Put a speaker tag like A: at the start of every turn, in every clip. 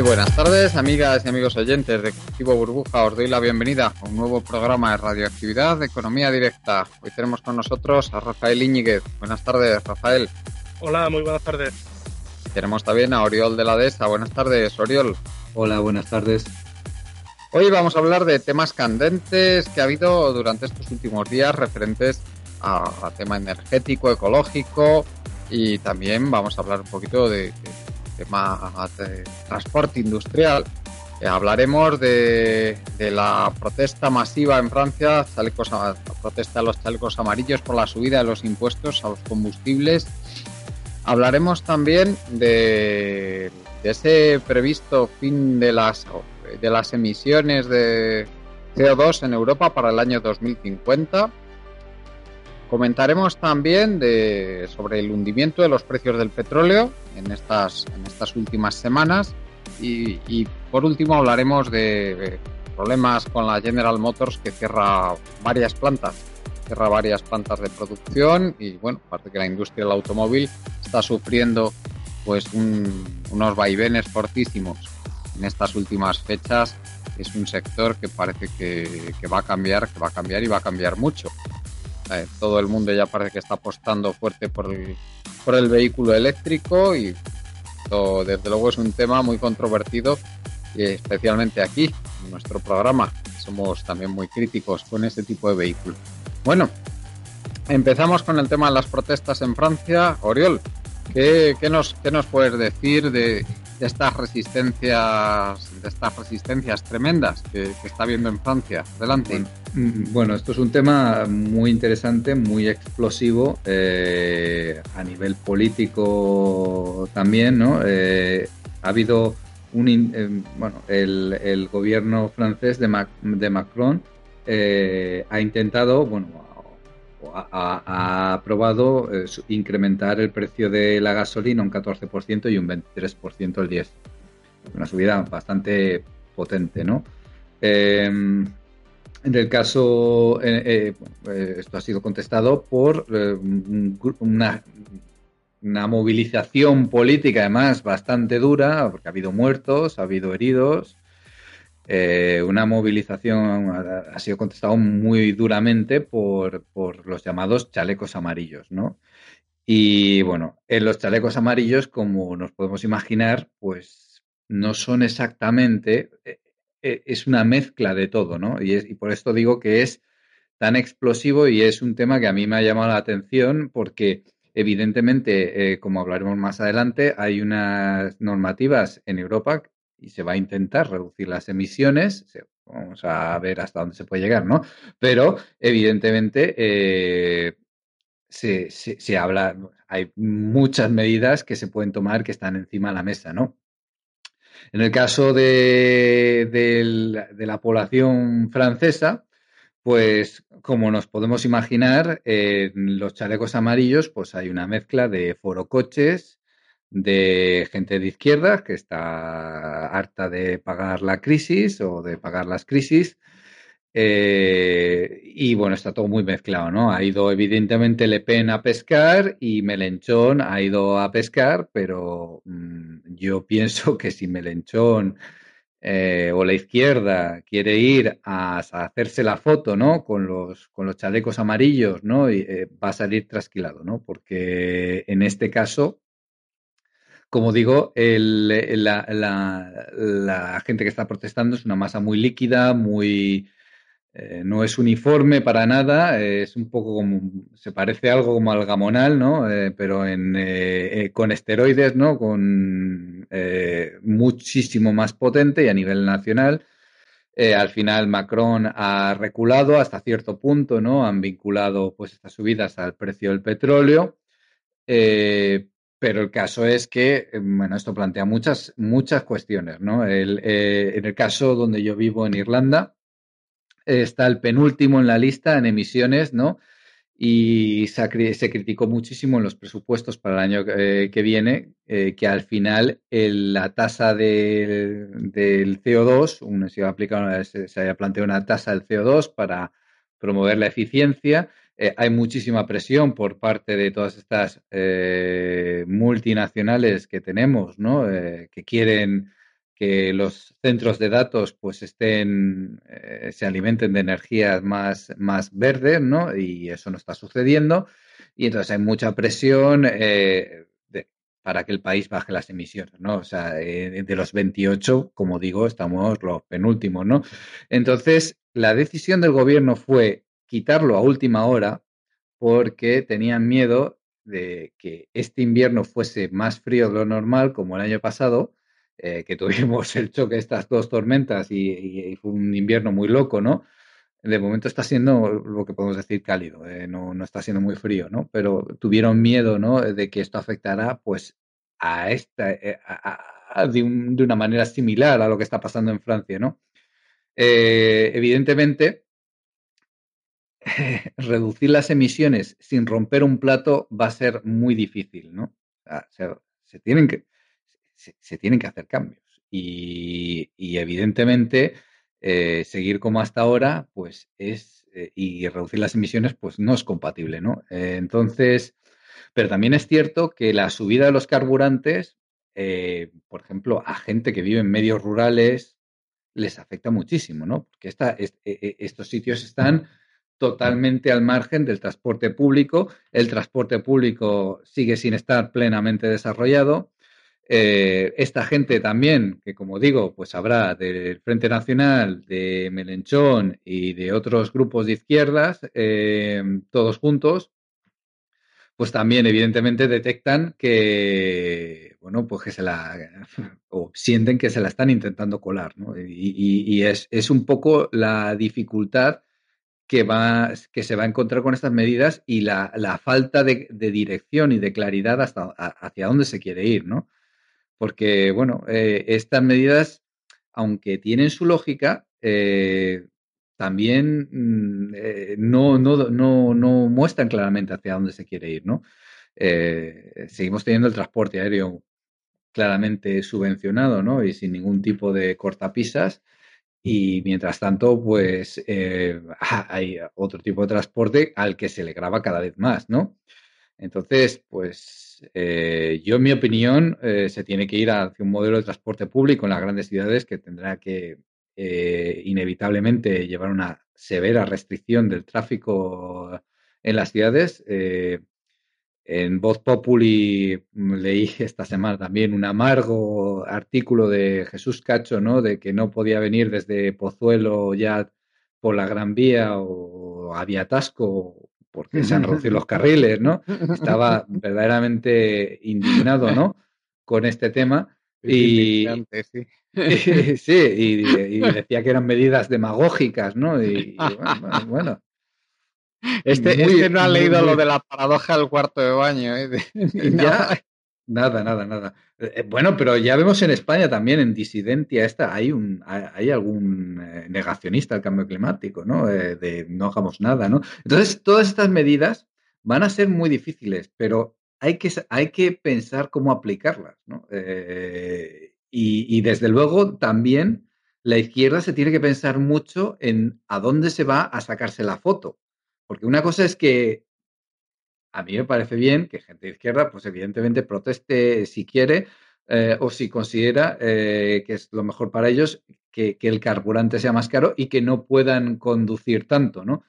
A: Muy buenas tardes, amigas y amigos oyentes de Cultivo Burbuja. Os doy la bienvenida a un nuevo programa de radioactividad de Economía Directa. Hoy tenemos con nosotros a Rafael Iñiguez. Buenas tardes, Rafael.
B: Hola, muy buenas tardes.
A: Tenemos también a Oriol de la DESA. Buenas tardes, Oriol.
C: Hola, buenas tardes.
A: Hoy vamos a hablar de temas candentes que ha habido durante estos últimos días referentes a, tema energético, ecológico y también vamos a hablar un poquito de tema de transporte industrial. Eh, hablaremos de, la protesta masiva en Francia, la protesta de los chalecos amarillos por la subida de los impuestos a los combustibles. Hablaremos también de, de ese previsto fin de las, de las emisiones de CO2 en Europa para el año 2050 Comentaremos también de, sobre el hundimiento de los precios del petróleo en estas, en estas últimas semanas y, por último hablaremos de, problemas con la General Motors que cierra varias plantas, cierra varias plantas de producción y bueno, aparte que la industria del automóvil está sufriendo pues unos vaivenes fortísimos en estas últimas fechas. Es un sector que parece que, que va a cambiar, que va a cambiar y va a cambiar mucho. Eh, todo el mundo ya parece que está apostando fuerte por el, por el vehículo eléctrico y desde luego es un tema muy controvertido y especialmente aquí en nuestro programa somos también muy críticos con este tipo de vehículo. Bueno, empezamos con el tema de las protestas en Francia. Oriol, ¿qué, nos, qué nos puedes decir de, de estas resistencias, de estas resistencias tremendas que, está viendo en Francia. Adelante.
C: Mm, bueno, esto es un tema muy interesante, muy explosivo eh, a nivel político también, ¿no? Eh, ha habido un, eh, bueno, el, gobierno francés de, de Macron ha intentado, bueno, ha, aprobado eh, incrementar el precio de la gasolina un 14% y un 23% el 10%. Una subida bastante potente, ¿no? Em, en el caso, eh, eh, esto ha sido contestado por una, una movilización política, además, bastante dura, porque ha habido muertos, ha habido heridos, eh, una movilización ha, sido contestado muy duramente por, los llamados chalecos amarillos, ¿no? Y bueno, en los chalecos amarillos, como nos podemos imaginar, pues no son exactamente, eh, eh, es una mezcla de todo, ¿no? Y, y por esto digo que es tan explosivo y es un tema que a mí me ha llamado la atención porque evidentemente, como hablaremos más adelante, hay unas normativas en Europa y se va a intentar reducir las emisiones. Vamos a ver hasta dónde se puede llegar, ¿no? Pero evidentemente eh, se, habla, hay muchas medidas que se pueden tomar que están encima de la mesa, ¿no? En el caso de, la población francesa, pues como nos podemos imaginar, en los chalecos amarillos, pues hay una mezcla de forocoches, de gente de izquierda que está harta de pagar la crisis o de pagar las crisis. Eh, y bueno, está todo muy mezclado, ¿no? Ha ido evidentemente Le Pen a pescar y Melenchón ha ido a pescar, pero mm, yo pienso que si Melenchón eh, o la izquierda quiere ir a, hacerse la foto, ¿no? Con los, con los chalecos amarillos, ¿no? Eh, va a salir trasquilado, ¿no? Porque en este caso como digo, la, gente que está protestando es una masa muy líquida, muy eh, no es uniforme para nada, es un poco como, se parece algo como al gamonal, ¿no? Eh, pero en, eh, con esteroides, ¿no? Con muchísimo más potente y a nivel nacional. al final Macron ha reculado hasta cierto punto, ¿no? Han vinculado pues estas subidas al precio del petróleo. Pero el caso es que, eh, bueno, esto plantea muchas, muchas cuestiones, ¿no? Eh, en el caso donde yo vivo en Irlanda, está el penúltimo en la lista en emisiones, ¿no? Y se, criticó muchísimo en los presupuestos para el año eh, que viene que al final la tasa del CO2, se, iba se, se planteado una tasa del CO2 para promover la eficiencia eh, hay muchísima presión por parte de todas estas eh, multinacionales que tenemos, ¿no? Eh, que quieren que los centros de datos pues estén, se alimenten de energías más, más verdes, ¿no? Y eso no está sucediendo. Y entonces hay mucha presión para que el país baje las emisiones, ¿no? O sea, de los 28, como digo, estamos los penúltimos, ¿no? Entonces, la decisión del gobierno fue quitarlo a última hora porque tenían miedo de que este invierno fuese más frío de lo normal, como el año pasado, eh, que tuvimos el choque de estas dos tormentas y, fue un invierno muy loco, ¿no? De momento está siendo lo que podemos decir cálido, eh, no, no, está siendo muy frío, ¿no? Pero tuvieron miedo, ¿no? De que esto afectara, pues, a esta, eh, de, una manera similar a lo que está pasando en Francia, ¿no? evidentemente, reducir las emisiones sin romper un plato va a ser muy difícil, ¿no? O sea, se tienen que, hacer cambios. Y, evidentemente, eh, seguir como hasta ahora, pues es, eh, y reducir las emisiones, pues no es compatible, ¿no? Eh, entonces, pero también es cierto que la subida de los carburantes, por ejemplo, a gente que vive en medios rurales, les afecta muchísimo, ¿no? Porque esta, estos sitios están totalmente al margen del transporte público. El transporte público sigue sin estar plenamente desarrollado. Eh, esta gente también, que como digo, pues habrá del Frente Nacional, de Melenchón y de otros grupos de izquierdas, eh, todos juntos, pues también evidentemente detectan que, bueno, pues que se la, o sienten que se la están intentando colar, ¿no? Y, es, un poco la dificultad que, va, que se va a encontrar con estas medidas y la, falta de, dirección y de claridad hasta hacia dónde se quiere ir, ¿no? porque, bueno, eh, estas medidas, aunque tienen su lógica, eh, también mm, eh, no, no, no, no, muestran claramente hacia dónde se quiere ir, ¿no? seguimos teniendo el transporte aéreo claramente subvencionado, ¿no? Y sin ningún tipo de cortapisas. Y mientras tanto, pues hay otro tipo de transporte al que se le graba cada vez más, ¿no? Entonces, pues eh, yo, en mi opinión, eh, se tiene que ir hacia un modelo de transporte público en las grandes ciudades que tendrá que eh, inevitablemente llevar una severa restricción del tráfico en las ciudades. En Voz Populi mm, leí esta semana también un amargo artículo de Jesús Cacho, ¿no? De que no podía venir desde Pozuelo ya por la Gran Vía o había atasco porque se han reducido los carriles, ¿no? Estaba verdaderamente indignado, ¿no? Con este tema. Y, sí. sí, y, decía que eran medidas demagógicas, ¿no? Y, bueno,
A: Este, este, no ha leído lo de la paradoja del cuarto de baño. ¿eh?
C: ya, Nada, nada, nada. Eh, eh, bueno, pero ya vemos en España también, en disidencia esta, hay un, hay algún eh, negacionista del cambio climático, ¿no? de no hagamos nada, ¿no? Entonces, todas estas medidas van a ser muy difíciles, pero hay que, hay que pensar cómo aplicarlas, ¿no? y, y desde luego también la izquierda se tiene que pensar mucho en a dónde se va a sacarse la foto. Porque una cosa es que a mí me parece bien que gente de izquierda, pues evidentemente proteste si quiere eh, o si considera eh, que es lo mejor para ellos que, el carburante sea más caro y que no puedan conducir tanto, ¿no?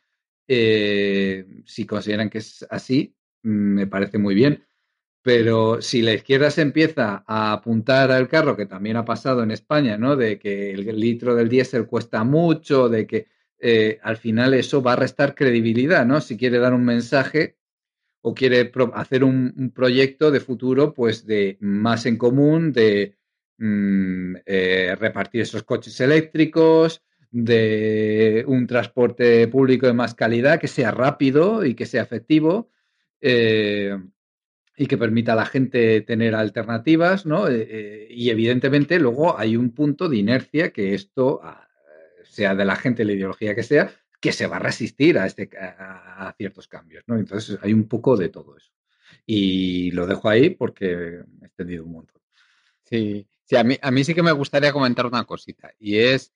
C: Eh, si consideran que es así, me parece muy bien. Pero si la izquierda se empieza a apuntar al carro, que también ha pasado en España, ¿no? De que el litro del diésel cuesta mucho, de que al final eso va a restar credibilidad, ¿no? Si quiere dar un mensaje o quiere hacer un, proyecto de futuro, pues de más en común, de mm, eh, repartir esos coches eléctricos, de un transporte público de más calidad, que sea rápido y que sea efectivo. Eh, y que permita a la gente tener alternativas, ¿no? Eh, y evidentemente luego hay un punto de inercia que esto, ah, sea de la gente, la ideología que sea, que se va a resistir a, este, a, ciertos cambios, ¿no? Entonces hay un poco de todo eso. Y lo dejo ahí porque he extendido un montón.
A: Sí, sí a, mí, a mí sí que me gustaría comentar una cosita y es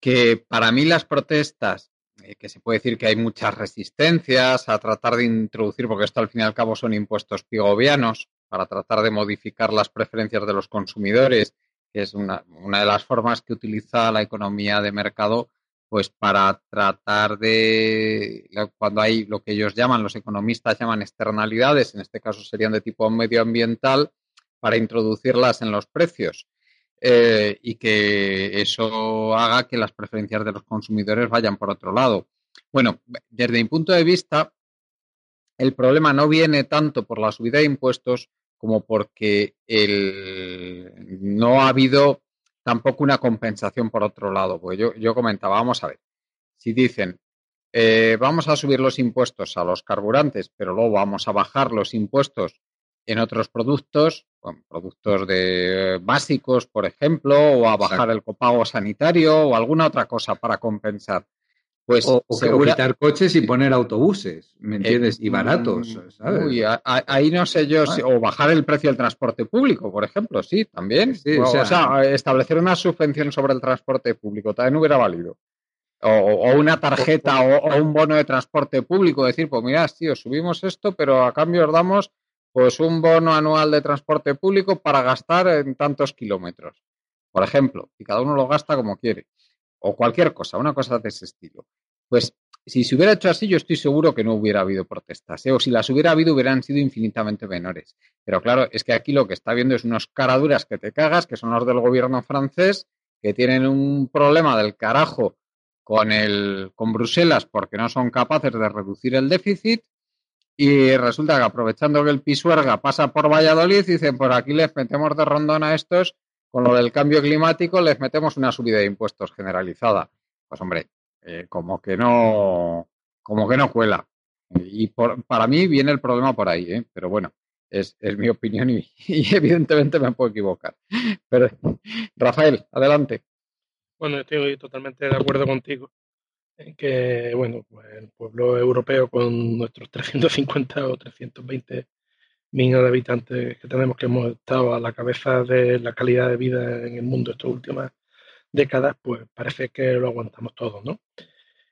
A: que para mí las protestas, eh, que se puede decir que hay muchas resistencias a tratar de introducir, porque esto al fin y al cabo son impuestos pigovianos, para tratar de modificar las preferencias de los consumidores que es una, una de las formas que utiliza la economía de mercado pues para tratar de, cuando hay lo que ellos llaman, los economistas llaman externalidades, en este caso serían de tipo medioambiental, para introducirlas en los precios eh, y que eso haga que las preferencias de los consumidores vayan por otro lado. Bueno, desde mi punto de vista, el problema no viene tanto por la subida de impuestos como porque el, no ha habido tampoco una compensación por otro lado. Pues yo, yo comentaba, vamos a ver, si dicen, eh, vamos a subir los impuestos a los carburantes, pero luego vamos a bajar los impuestos en otros productos, productos de básicos, por ejemplo, o a bajar el copago sanitario o alguna otra cosa para compensar.
C: Pues o, quitar coches y poner autobuses, ¿me eh, entiendes? y baratos, mm,
A: ¿sabes? ahí no sé yo, si, o bajar el precio del transporte público, por ejemplo, sí, también. o, sea, establecer una subvención sobre el transporte público también hubiera valido. O, una tarjeta o, un bono de transporte público, decir, pues mira, tío, subimos esto, pero a cambio os damos pues un bono anual de transporte público para gastar en tantos kilómetros, por ejemplo, y cada uno lo gasta como quiere o cualquier cosa, una cosa de ese estilo. Pues si se hubiera hecho así, yo estoy seguro que no hubiera habido protestas, ¿eh? o si las hubiera habido, hubieran sido infinitamente menores. Pero claro, es que aquí lo que está viendo es unos caraduras que te cagas, que son los del gobierno francés, que tienen un problema del carajo con, el, con Bruselas porque no son capaces de reducir el déficit. Y resulta que aprovechando que el Pisuerga pasa por Valladolid, dicen, por aquí les metemos de rondón a estos con lo del cambio climático les metemos una subida de impuestos generalizada. Pues hombre, eh, como que no, como que no cuela. Y para mí viene el problema por ahí, ¿eh? pero bueno, es, mi opinión y, evidentemente me puedo equivocar. Pero Rafael, adelante.
B: Bueno, estoy totalmente de acuerdo contigo en que, bueno, pues el pueblo europeo con nuestros 350 o 320 millones de habitantes que tenemos, que hemos estado a la cabeza de la calidad de vida en el mundo estas últimas décadas, pues parece que lo aguantamos todo, ¿no?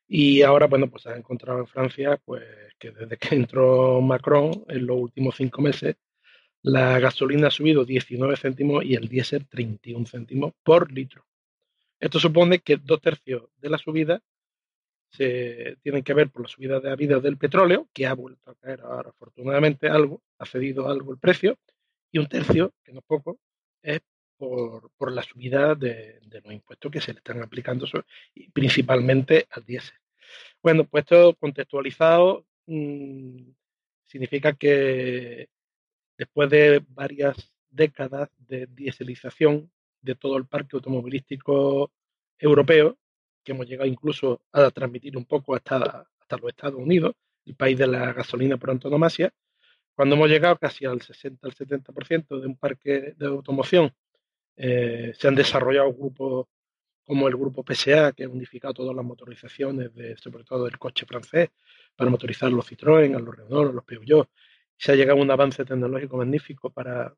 B: Y ahora, bueno, pues se ha encontrado en Francia, pues que desde que entró Macron, en los últimos cinco meses, la gasolina ha subido 19 céntimos y el diésel 31 céntimos por litro. Esto supone que dos tercios de la subida se tienen que ver por la subida de vida del petróleo, que ha vuelto a caer ahora afortunadamente algo, ha cedido algo el precio, y un tercio, que no es poco, es por, por la subida de, los impuestos que se le están aplicando principalmente al diésel. Bueno, pues esto contextualizado mm, significa que después de varias décadas de diéselización de todo el parque automovilístico europeo, que hemos llegado incluso a transmitir un poco hasta, hasta los Estados Unidos, el país de la gasolina por antonomasia, cuando hemos llegado casi al 60 al 70% de un parque de automoción, eh, se han desarrollado grupos como el grupo PSA, que ha unificado todas las motorizaciones, de, sobre todo del coche francés, para motorizar los Citroën, a los Renault, a los Peugeot. Se ha llegado a un avance tecnológico magnífico para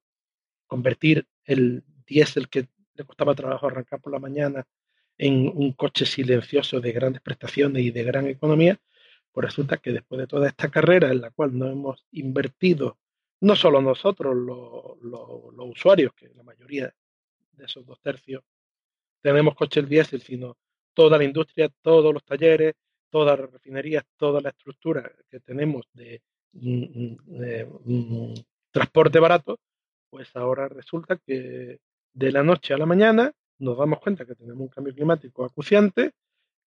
B: convertir el diésel que le costaba trabajo arrancar por la mañana en un coche silencioso de grandes prestaciones y de gran economía, pues resulta que después de toda esta carrera en la cual no hemos invertido, no solo nosotros, los, usuarios, que la mayoría de esos dos tercios tenemos coches diésel, sino toda la industria, todos los talleres, todas las refinerías, toda la estructura que tenemos de, mm, mm, transporte barato, pues ahora resulta que de la noche a la mañana nos damos cuenta que tenemos un cambio climático acuciante,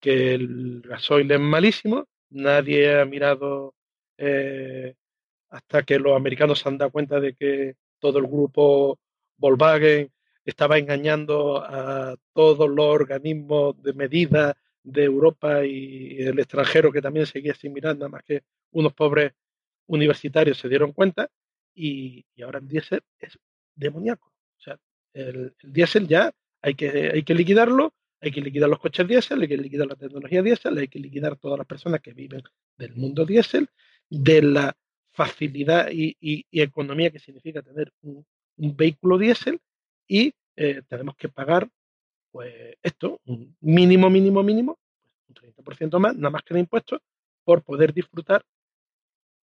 B: que el gasoil es malísimo, nadie ha mirado eh, hasta que los americanos se han dado cuenta de que todo el grupo Volkswagen estaba engañando a todos los organismos de medida de Europa y el extranjero que también seguía sin mirar, nada más que unos pobres universitarios se dieron cuenta y, ahora el diésel es demoníaco. O sea, el diésel ya hay que, hay que liquidarlo, hay que liquidar los coches diésel, hay que liquidar la tecnología diésel, hay que liquidar todas las personas que viven del mundo diésel, de la facilidad y, economía que significa tener un, vehículo diésel y eh, tenemos que pagar pues esto, un mínimo, mínimo, mínimo, un 30% más, nada más que de impuestos, por poder disfrutar,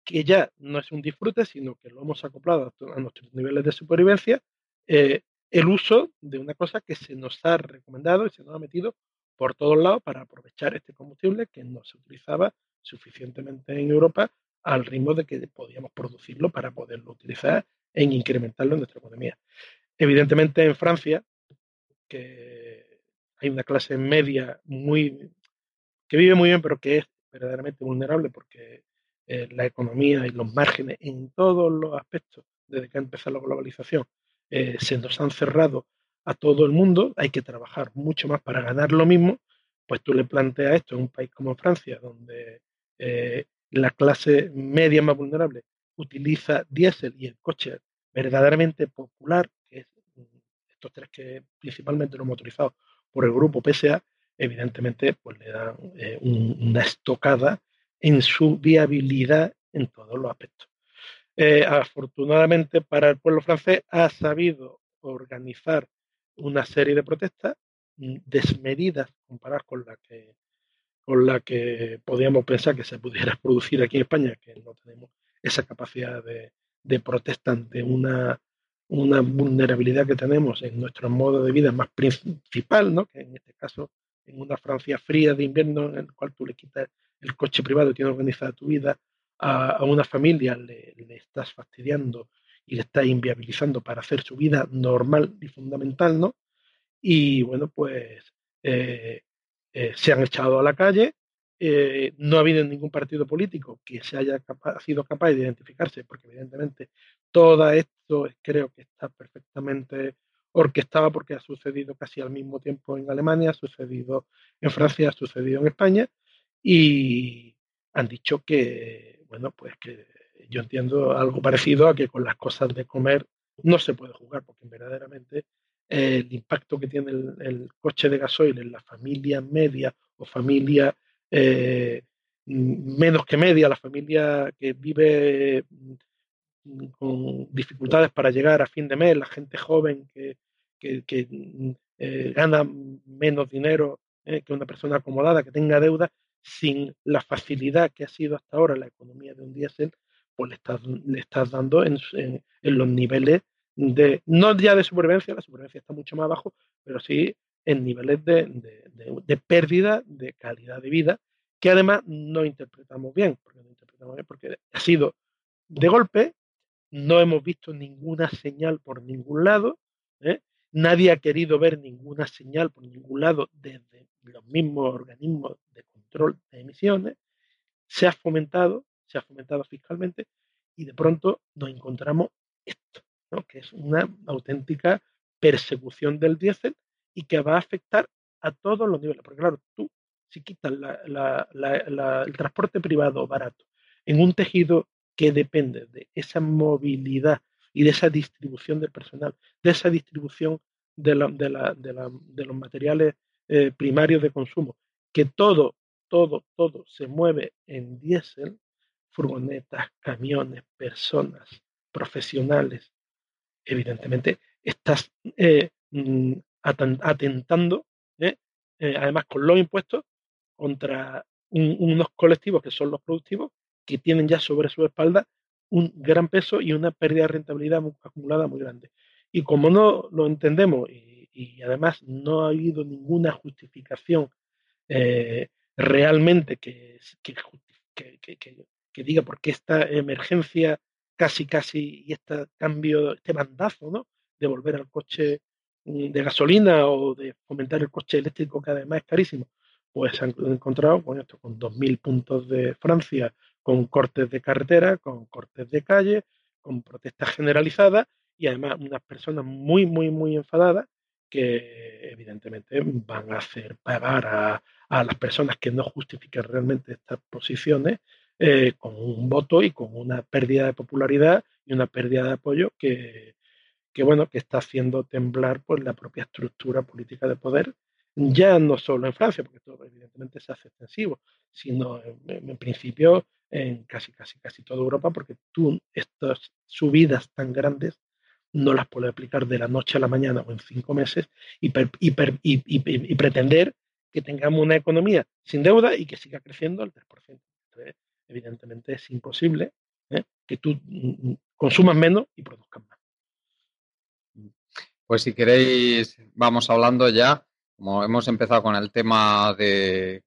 B: que ya no es un disfrute, sino que lo hemos acoplado a, nuestros niveles de supervivencia, eh, el uso de una cosa que se nos ha recomendado y se nos ha metido por todos lados para aprovechar este combustible que no se utilizaba suficientemente en Europa al ritmo de que podíamos producirlo para poderlo utilizar e incrementarlo en nuestra economía. Evidentemente en Francia, que hay una clase media muy que vive muy bien, pero que es verdaderamente vulnerable porque eh, la economía y los márgenes en todos los aspectos, desde que ha empezado la globalización, eh, se nos han cerrado a todo el mundo, hay que trabajar mucho más para ganar lo mismo, pues tú le planteas esto en un país como Francia, donde eh, la clase media más vulnerable utiliza diésel y el coche verdaderamente popular, que es mm, estos tres que principalmente los motorizados por el grupo PSA, evidentemente pues le dan eh, una estocada en su viabilidad en todos los aspectos. Eh, afortunadamente para el pueblo francés ha sabido organizar una serie de protestas mm, desmedidas comparadas con la que con la que podíamos pensar que se pudiera producir aquí en España, que no tenemos esa capacidad de, de protesta ante una, una vulnerabilidad que tenemos en nuestro modo de vida más principal, ¿no? que en este caso en una Francia fría de invierno en el cual tú le quitas el coche privado y tienes organizada tu vida a, una familia, le, estás fastidiando y le estás inviabilizando para hacer su vida normal y fundamental, ¿no? Y bueno, pues eh, eh, se han echado a la calle, eh, no ha habido ningún partido político que se haya sido capaz de identificarse, porque evidentemente todo esto creo que está perfectamente orquestada porque ha sucedido casi al mismo tiempo en Alemania, ha sucedido en Francia, ha sucedido en España y han dicho que, bueno, pues que yo entiendo algo parecido a que con las cosas de comer no se puede jugar porque verdaderamente el impacto que tiene el, coche de gasoil en la familia media o familia eh, menos que media, la familia que vive con dificultades para llegar a fin de mes, la gente joven que, mm, eh, gana menos dinero eh, que una persona acomodada, que tenga deuda, sin la facilidad que ha sido hasta ahora la economía de un diésel, pues le estás, le estás dando en, los niveles de, no ya de supervivencia, la supervivencia está mucho más abajo, pero sí en niveles de, de, pérdida de calidad de vida, que además no interpretamos bien, porque no interpretamos bien, porque ha sido de golpe no hemos visto ninguna señal por ningún lado. ¿eh? Nadie ha querido ver ninguna señal por ningún lado desde los mismos organismos de control de emisiones. Se ha fomentado, se ha fomentado fiscalmente y de pronto nos encontramos esto, que es una auténtica persecución del diésel y que va a afectar a todos los niveles. Porque claro, tú si quitas el transporte privado barato en un tejido que depende de esa movilidad y de esa distribución del personal, de esa distribución de, los materiales eh, primarios de consumo, que todo, todo, todo se mueve en diésel, furgonetas, camiones, personas, profesionales, evidentemente estás eh, mm, atentando, eh, además con los impuestos, contra unos colectivos que son los productivos que tienen ya sobre su espalda un gran peso y una pérdida de rentabilidad acumulada muy grande. Y como no lo entendemos y, además no ha habido ninguna justificación eh, realmente que, que, diga por qué esta emergencia casi casi y este cambio, este bandazo, ¿no? De volver al coche mm, de gasolina o de fomentar el coche eléctrico que además es carísimo, pues se han encontrado con esto, con 2.000 puntos de Francia, con cortes de carretera, con cortes de calle, con protestas generalizadas y además unas personas muy, muy, muy enfadadas que evidentemente van a hacer pagar a, las personas que no justifiquen realmente estas posiciones eh, con un voto y con una pérdida de popularidad y una pérdida de apoyo que, que bueno, que está haciendo temblar pues, la propia estructura política de poder ya no solo en Francia, porque todo evidentemente se hace extensivo, sino en, principio en casi, casi, casi toda Europa, porque tú estas subidas tan grandes no las puedes aplicar de la noche a la mañana o en cinco meses y, y, pretender que tengamos una economía sin deuda y que siga creciendo al 3%. evidentemente es imposible ¿eh? que tú mm, mm, consumas menos y produzcas más.
A: Pues si queréis, vamos hablando ya, como hemos empezado con el tema de,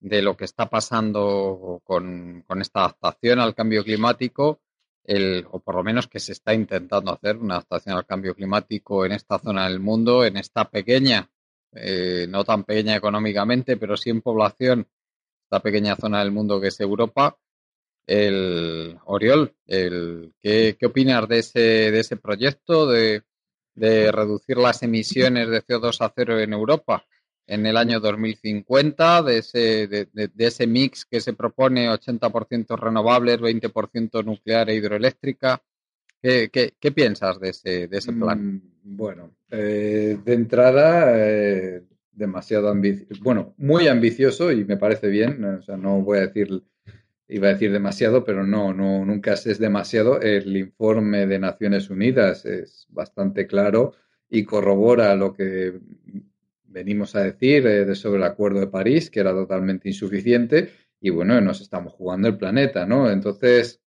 A: lo que está pasando con, esta adaptación al cambio climático, el, o por lo menos que se está intentando hacer una adaptación al cambio climático en esta zona del mundo, en esta pequeña, eh, no tan pequeña económicamente, pero sí en población, esta pequeña zona del mundo que es Europa. El Oriol, el, ¿qué, ¿qué opinas de ese, de ese proyecto? De, de reducir las emisiones de CO2 a cero en Europa en el año 2050, de ese, de, ese mix que se propone 80% renovables, 20% nuclear e hidroeléctrica. ¿Qué, qué, piensas de ese, de ese plan?
C: Mm, bueno, eh, de entrada, eh, demasiado ambicioso, bueno, muy ambicioso y me parece bien, o sea, no voy a decir iba a decir demasiado, pero no, no, nunca es demasiado. El informe de Naciones Unidas es bastante claro y corrobora lo que venimos a decir eh, sobre el Acuerdo de París, que era totalmente insuficiente, y bueno, nos estamos jugando el planeta, ¿no? Entonces,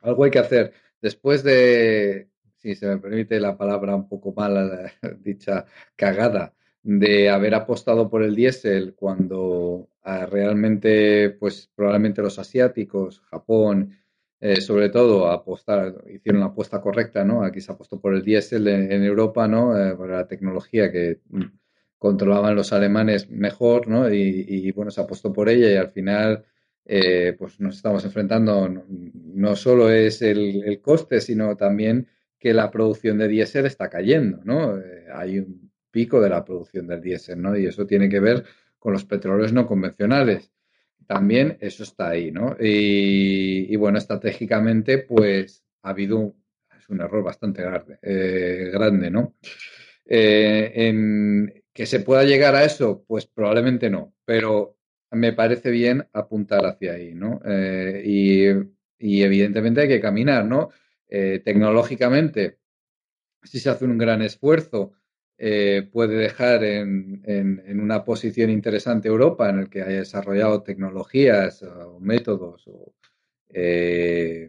C: algo hay que hacer. Después de, si se me permite la palabra un poco mala, dicha cagada, de haber apostado por el diésel cuando ah, realmente, pues probablemente los asiáticos, Japón, eh, sobre todo, apostar, hicieron la apuesta correcta, ¿no? Aquí se apostó por el diésel en, Europa, ¿no? Eh, la tecnología que mm, controlaban los alemanes mejor, ¿no? Y, bueno, se apostó por ella y al final, eh, pues nos estamos enfrentando, no, solo es el, coste, sino también que la producción de diésel está cayendo, ¿no? hay un pico de la producción del diésel, ¿no? Y eso tiene que ver con los petróleos no convencionales. También eso está ahí, ¿no? Y, bueno, estratégicamente, pues ha habido es un error bastante grande, eh, grande ¿no? Eh, que se pueda llegar a eso, pues probablemente no, pero me parece bien apuntar hacia ahí, ¿no? Eh, y, evidentemente hay que caminar, ¿no? tecnológicamente, si se hace un gran esfuerzo eh, puede dejar en, en, una posición interesante Europa en el que haya desarrollado tecnologías o métodos o eh,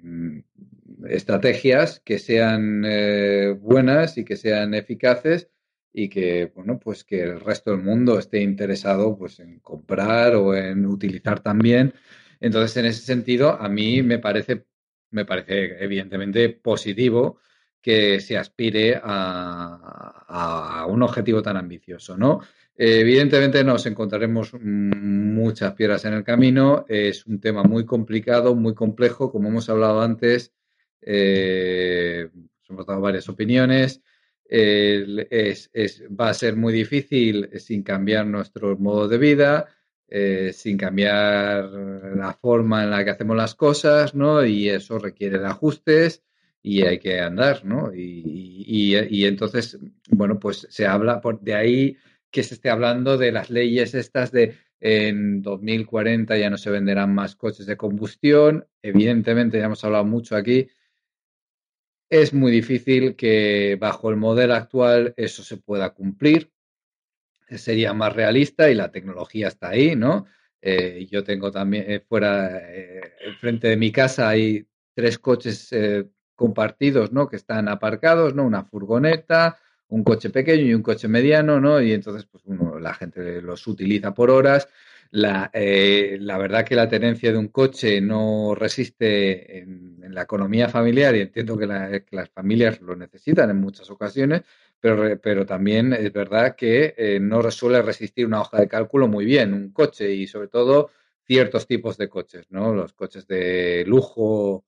C: estrategias que sean eh, buenas y que sean eficaces y que bueno pues que el resto del mundo esté interesado pues en comprar o en utilizar también. Entonces en ese sentido a mí me parece me parece evidentemente positivo que se aspire a, un objetivo tan ambicioso, ¿no? evidentemente nos encontraremos muchas piedras en el camino, es un tema muy complicado, muy complejo, como hemos hablado antes, eh, hemos dado varias opiniones, va a ser muy difícil sin cambiar nuestro modo de vida, eh, sin cambiar la forma en la que hacemos las cosas, ¿no? Y eso requiere de ajustes y hay que andar, ¿no? Y, entonces, bueno, pues se habla por de ahí que se esté hablando de las leyes estas de en 2040 ya no se venderán más coches de combustión. Evidentemente, ya hemos hablado mucho aquí. Es muy difícil que bajo el modelo actual eso se pueda cumplir. Sería más realista y la tecnología está ahí, ¿no? Eh, yo tengo también eh, fuera, eh, enfrente de mi casa hay tres coches compartidos, ¿no? Que están aparcados, ¿no? Una furgoneta, un coche pequeño y un coche mediano, ¿no? Y entonces, pues la gente los utiliza por horas. La, eh, la verdad que la tenencia de un coche no resiste en, la economía familiar y entiendo que, las familias lo necesitan en muchas ocasiones, pero, pero también es verdad que eh, no suele resistir una hoja de cálculo muy bien un coche y sobre todo ciertos tipos de coches, ¿no? Los coches de lujo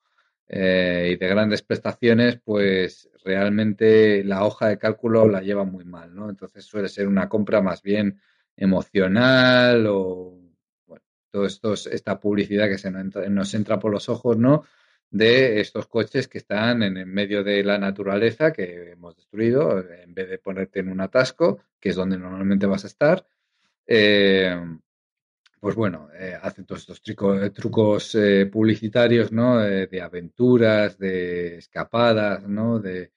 C: eh, y de grandes prestaciones, pues realmente la hoja de cálculo la lleva muy mal, ¿no? Entonces suele ser una compra más bien emocional o, bueno, todo esto, esta publicidad que se nos entra por los ojos, ¿no? De estos coches que están en el medio de la naturaleza que hemos destruido, en vez de ponerte en un atasco, que es donde normalmente vas a estar. Eh, pues bueno, eh, hacen todos estos eh, trucos eh, publicitarios, ¿no? de aventuras, de escapadas, ¿no? De,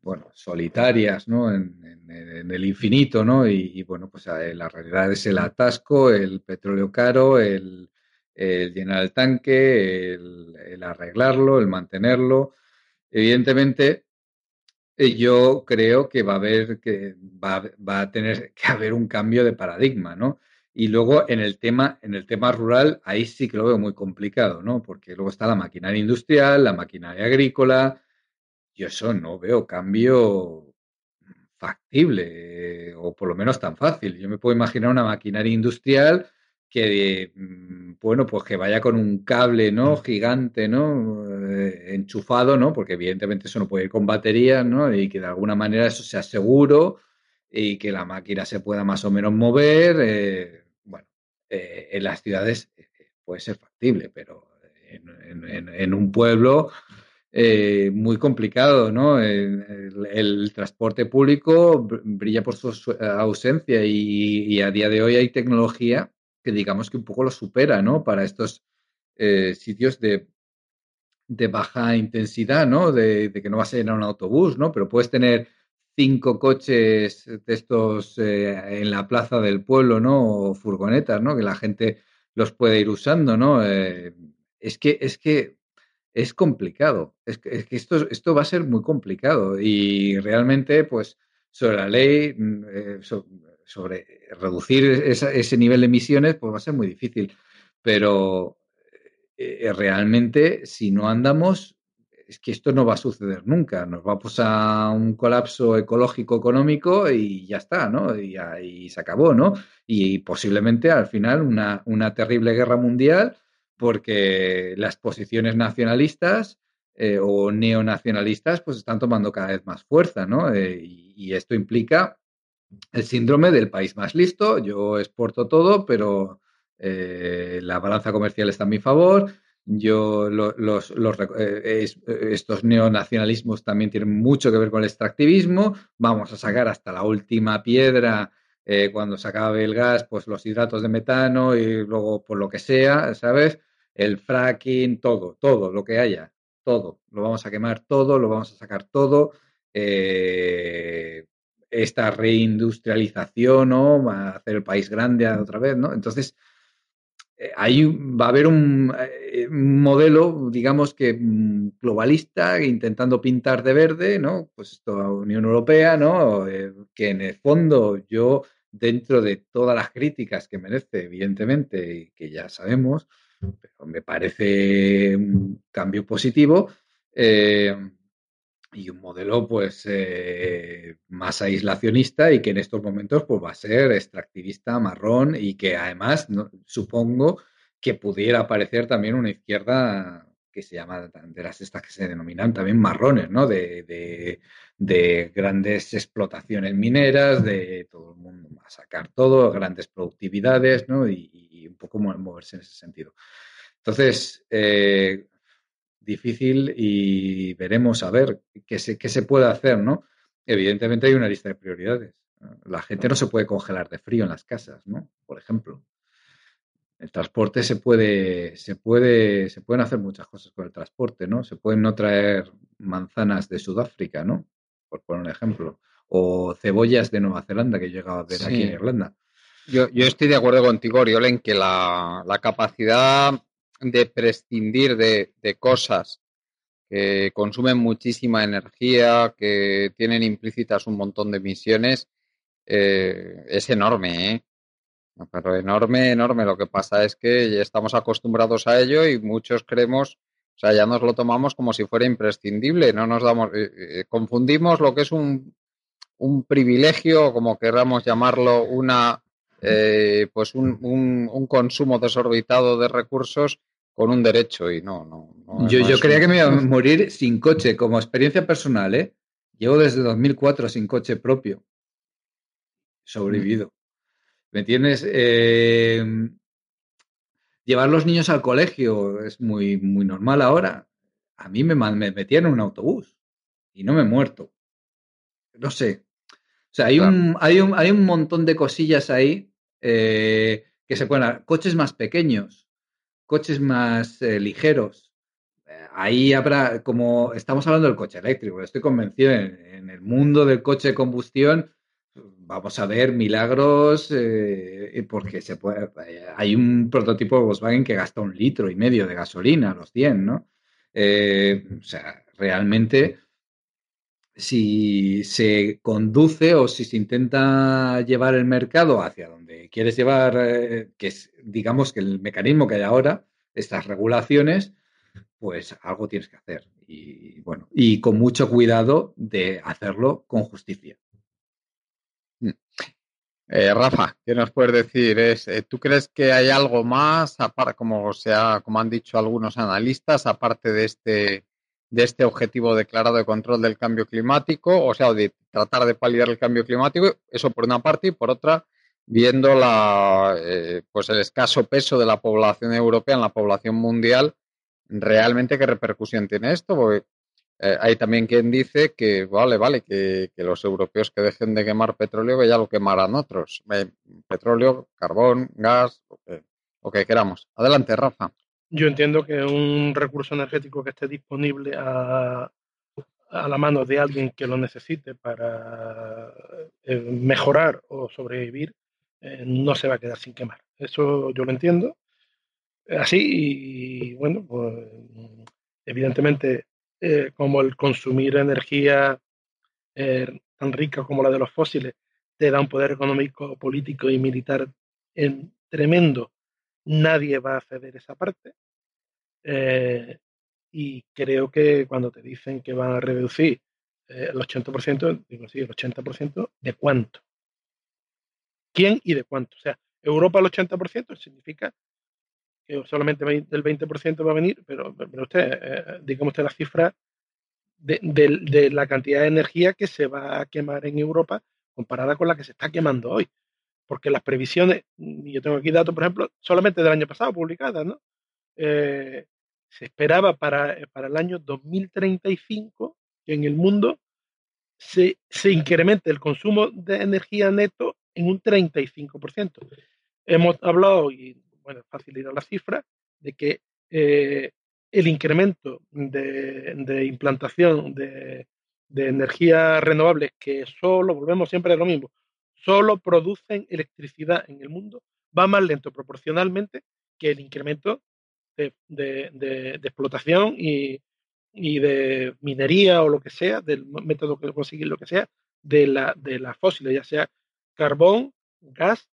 C: bueno, solitarias, ¿no? En, el infinito, ¿no? Y, bueno, pues la realidad es el atasco, el petróleo caro, el, llenar el tanque, el, el, arreglarlo, el mantenerlo. Evidentemente, Eh, yo creo que va a haber que va, va, a tener que haber un cambio de paradigma, ¿no? Y luego en el tema, en el tema rural, ahí sí que lo veo muy complicado, ¿no? Porque luego está la maquinaria industrial, la maquinaria agrícola. Yo eso no veo cambio factible, o por lo menos tan fácil. Yo me puedo imaginar una maquinaria industrial que, mm, bueno, pues que vaya con un cable, ¿no? Gigante, ¿no? Eh, enchufado, ¿no? Porque evidentemente eso no puede ir con baterías, ¿no? Y que de alguna manera eso sea seguro y que la máquina se pueda más o menos mover. Eh, bueno, eh, en las ciudades puede ser factible, pero en, un pueblo muy complicado, ¿no? El, transporte público brilla por su ausencia y, a día de hoy hay tecnología que digamos que un poco lo supera, ¿no? Para estos eh, sitios de, de, baja intensidad, ¿no? De, que no vas a llenar un autobús, ¿no? Pero puedes tener cinco coches de estos eh, en la plaza del pueblo, ¿no? O furgonetas, ¿no? Que la gente los puede ir usando, ¿no? Eh, es que, es que es complicado. Es que, esto, esto va a ser muy complicado. Y realmente, pues, sobre la ley, mm, sobre reducir ese nivel de emisiones, pues va a ser muy difícil. Pero eh, realmente, si no andamos, es que esto no va a suceder nunca. Nos vamos a un colapso ecológico económico y ya está, ¿no? Y, ahí se acabó, ¿no? Y posiblemente al final una, una terrible guerra mundial porque las posiciones nacionalistas eh, o neonacionalistas pues están tomando cada vez más fuerza, ¿no? Eh, y, esto implica el síndrome del país más listo. Yo exporto todo, pero eh, la balanza comercial está a mi favor. Yo los, eh, estos neonacionalismos también tienen mucho que ver con el extractivismo. Vamos a sacar hasta la última piedra eh, cuando se acabe el gas, pues los hidratos de metano y luego por lo que sea, ¿sabes? El fracking, todo, todo lo que haya, todo. Lo vamos a quemar todo, lo vamos a sacar todo. Eh, esta reindustrialización, ¿no? A hacer el país grande otra vez, ¿no? Entonces, ahí va a haber un, eh, modelo, digamos que mm, globalista, intentando pintar de verde, ¿no? Pues esto, la Unión Europea, ¿no? Eh, que en el fondo yo, dentro de todas las críticas que merece, evidentemente, y que ya sabemos, pero me parece un cambio positivo, y un modelo pues eh, más aislacionista y que en estos momentos pues va a ser extractivista, marrón y que además supongo que pudiera aparecer también una izquierda que se llama de las estas que se denominan también marrones, ¿no? De, grandes explotaciones mineras, de todo el mundo a sacar todo, grandes productividades, ¿no? Y, un poco moverse en ese sentido. Entonces, eh, difícil y veremos a ver qué se, qué se puede hacer, ¿no? Evidentemente hay una lista de prioridades. La gente no se puede congelar de frío en las casas, ¿no? Por ejemplo. El transporte se puede, se puede, se pueden hacer muchas cosas con el transporte, ¿no? Se pueden no traer manzanas de Sudáfrica, ¿no? Por poner un ejemplo. O cebollas de Nueva Zelanda que he llegado a ver aquí en Irlanda.
A: Yo, yo, estoy de acuerdo contigo, Oriol, en que la, la capacidad de prescindir de, cosas que consumen muchísima energía, que tienen implícitas un montón de emisiones, eh, es enorme, ¿eh? Pero enorme, enorme. Lo que pasa es que ya estamos acostumbrados a ello y muchos creemos, o sea, ya nos lo tomamos como si fuera imprescindible. No nos damos, eh, confundimos lo que es un, un privilegio, como queramos llamarlo, una, pues un, un, un consumo desorbitado de recursos con un derecho y no, no.
C: yo, yo creía que me iba a morir sin coche, como experiencia personal, ¿eh? Llevo desde 2004 sin coche propio. Sobrevivido. ¿Me entiendes? Eh, llevar los niños al colegio es muy, muy normal ahora. A mí me, me metían en un autobús y no me he muerto. No sé. O sea, hay, un, hay, un, hay un montón de cosillas ahí eh, que se pueden... Coches más pequeños coches más eh, ligeros. Eh, ahí habrá, como estamos hablando del coche eléctrico, estoy convencido en, el mundo del coche de combustión, vamos a ver milagros eh, porque se puede, hay un prototipo de Volkswagen que gasta un litro y medio de gasolina a los 100, ¿no? o sea, realmente si se conduce o si se intenta llevar el mercado hacia donde quieres llevar, eh, que es, digamos, que el mecanismo que hay ahora, estas regulaciones, pues algo tienes que hacer. Y bueno, y con mucho cuidado de hacerlo con justicia.
A: Mm. Eh, Rafa, ¿qué nos puedes decir? Eh, ¿Tú crees que hay algo más, como, sea, como han dicho algunos analistas, aparte de este, de este objetivo declarado de control del cambio climático, o sea, de tratar de paliar el cambio climático, eso por una parte, y por otra, viendo la, eh, pues el escaso peso de la población europea en la población mundial, realmente qué repercusión tiene esto, porque eh, hay también quien dice que, vale, vale, que, los europeos que dejen de quemar petróleo, que ya lo quemarán otros. Eh, petróleo, carbón, gas, lo que queramos. Adelante, Rafa.
B: Yo entiendo que un recurso energético que esté disponible a, la mano de alguien que lo necesite para eh, mejorar o sobrevivir, eh, no se va a quedar sin quemar. Eso yo lo entiendo. Así, y bueno, pues evidentemente, eh, como el consumir energía tan rica como la de los fósiles te da un poder económico, político y militar en tremendo nadie va a ceder esa parte. Eh, y creo que cuando te dicen que van a reducir eh, el 80%, digo, sí, el 80%, ¿de cuánto? ¿Quién y de cuánto? O sea, Europa el 80% significa que solamente el 20% va a venir, pero, pero usted, eh, digamos usted la cifra de, de, la cantidad de energía que se va a quemar en Europa comparada con la que se está quemando hoy porque las previsiones, yo tengo aquí datos, por ejemplo, solamente del año pasado publicadas, ¿no? Eh, se esperaba para, eh, para, el año 2035 que en el mundo se, se, incremente el consumo de energía neto en un 35%. Hemos hablado, y bueno, es fácil ir a la cifra, de que eh, el incremento de, de implantación de, de energías renovables, que solo, volvemos siempre a lo mismo, solo producen electricidad en el mundo, va más lento proporcionalmente que el incremento de, explotación y, de minería o lo que sea, del método que conseguir lo que sea, de la, de las fósiles, ya sea carbón, gas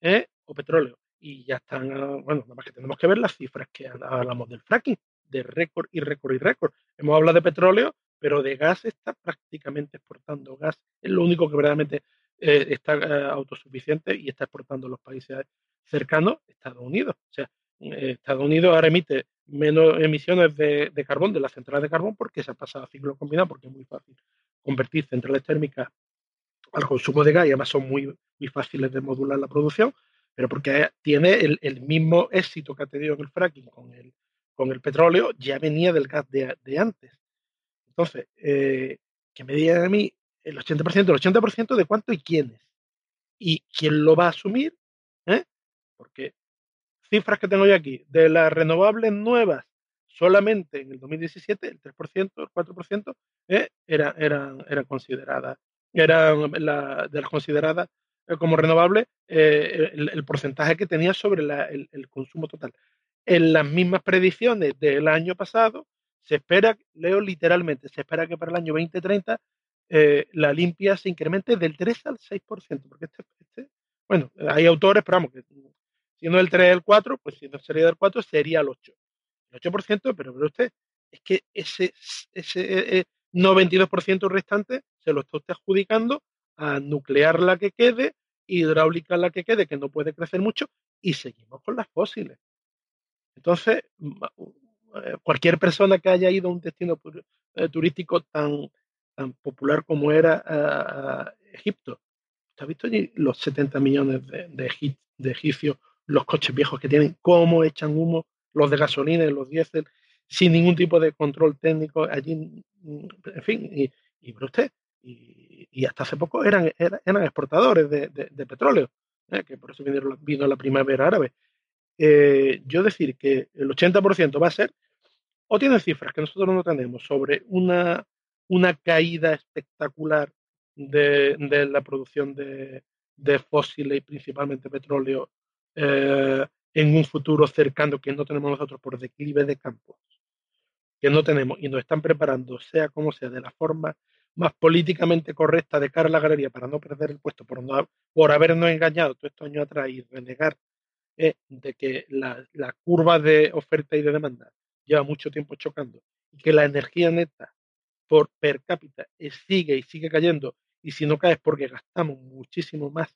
B: ¿eh? o petróleo. Y ya están, bueno, nada más que tenemos que ver las cifras que hablamos del fracking, de récord y récord y récord. Hemos hablado de petróleo, pero de gas está prácticamente exportando gas. Es lo único que verdaderamente eh, está eh, autosuficiente y está exportando los países cercanos, Estados Unidos. O sea, Estados Unidos ahora emite menos emisiones de, carbón de las centrales de carbón porque se ha pasado a ciclo combinado, porque es muy fácil convertir centrales térmicas al consumo de gas y además son muy, muy fáciles de modular la producción, pero porque tiene el, mismo éxito que ha tenido en el fracking con el, con el petróleo, ya venía del gas de, antes. Entonces, que me digan a mí el 80%, el 80% de cuánto y quiénes. Y quién lo va a asumir, ¿eh? Porque cifras que tengo yo aquí, de las renovables nuevas, solamente en el 2017 el 3%, el 4% ¿eh? eran, eran, consideradas, eran la, de las consideradas eh, como renovables eh, el, porcentaje que tenía sobre el, el, consumo total. En las mismas predicciones del año pasado, se espera, leo literalmente, se espera que para el año 2030 eh, la limpia se incremente del 3 al 6%, porque este, este, bueno, hay autores, pero vamos, que si no el 3 el 4, pues si no sería del 4, sería el 8. El 8%, pero, pero usted, es que ese, ese 92% eh, restante se lo está usted adjudicando a nuclear la que quede, hidráulica la que quede, que no puede crecer mucho, y seguimos con las fósiles. Entonces, eh, cualquier persona que haya ido a un destino turístico tan, tan popular como era Egipto. ¿Usted ha visto allí los 70 millones de, de, egipcios, los coches viejos que tienen, cómo echan humo, los de gasolina y los diésel, sin ningún tipo de control técnico allí, mm, en fin, y, y usted, y, hasta hace poco eran, eran, exportadores de, petróleo, ¿eh? que por eso vino, vino, la primavera árabe. Eh, yo decir que el 80% va a ser, o tienen cifras que nosotros no tenemos sobre una una caída espectacular de, la producción de, fósiles y principalmente petróleo eh, en un futuro cercano que no tenemos nosotros por declive de campos, que no tenemos y nos están preparando, sea como sea, de la forma más políticamente correcta de cara a la galería para no perder el puesto por, por habernos engañado todos estos años atrás y renegar eh, de que la, la, curva de oferta y de demanda lleva mucho tiempo chocando y que la energía neta por per cápita sigue y sigue cayendo y si no cae es porque gastamos muchísimo más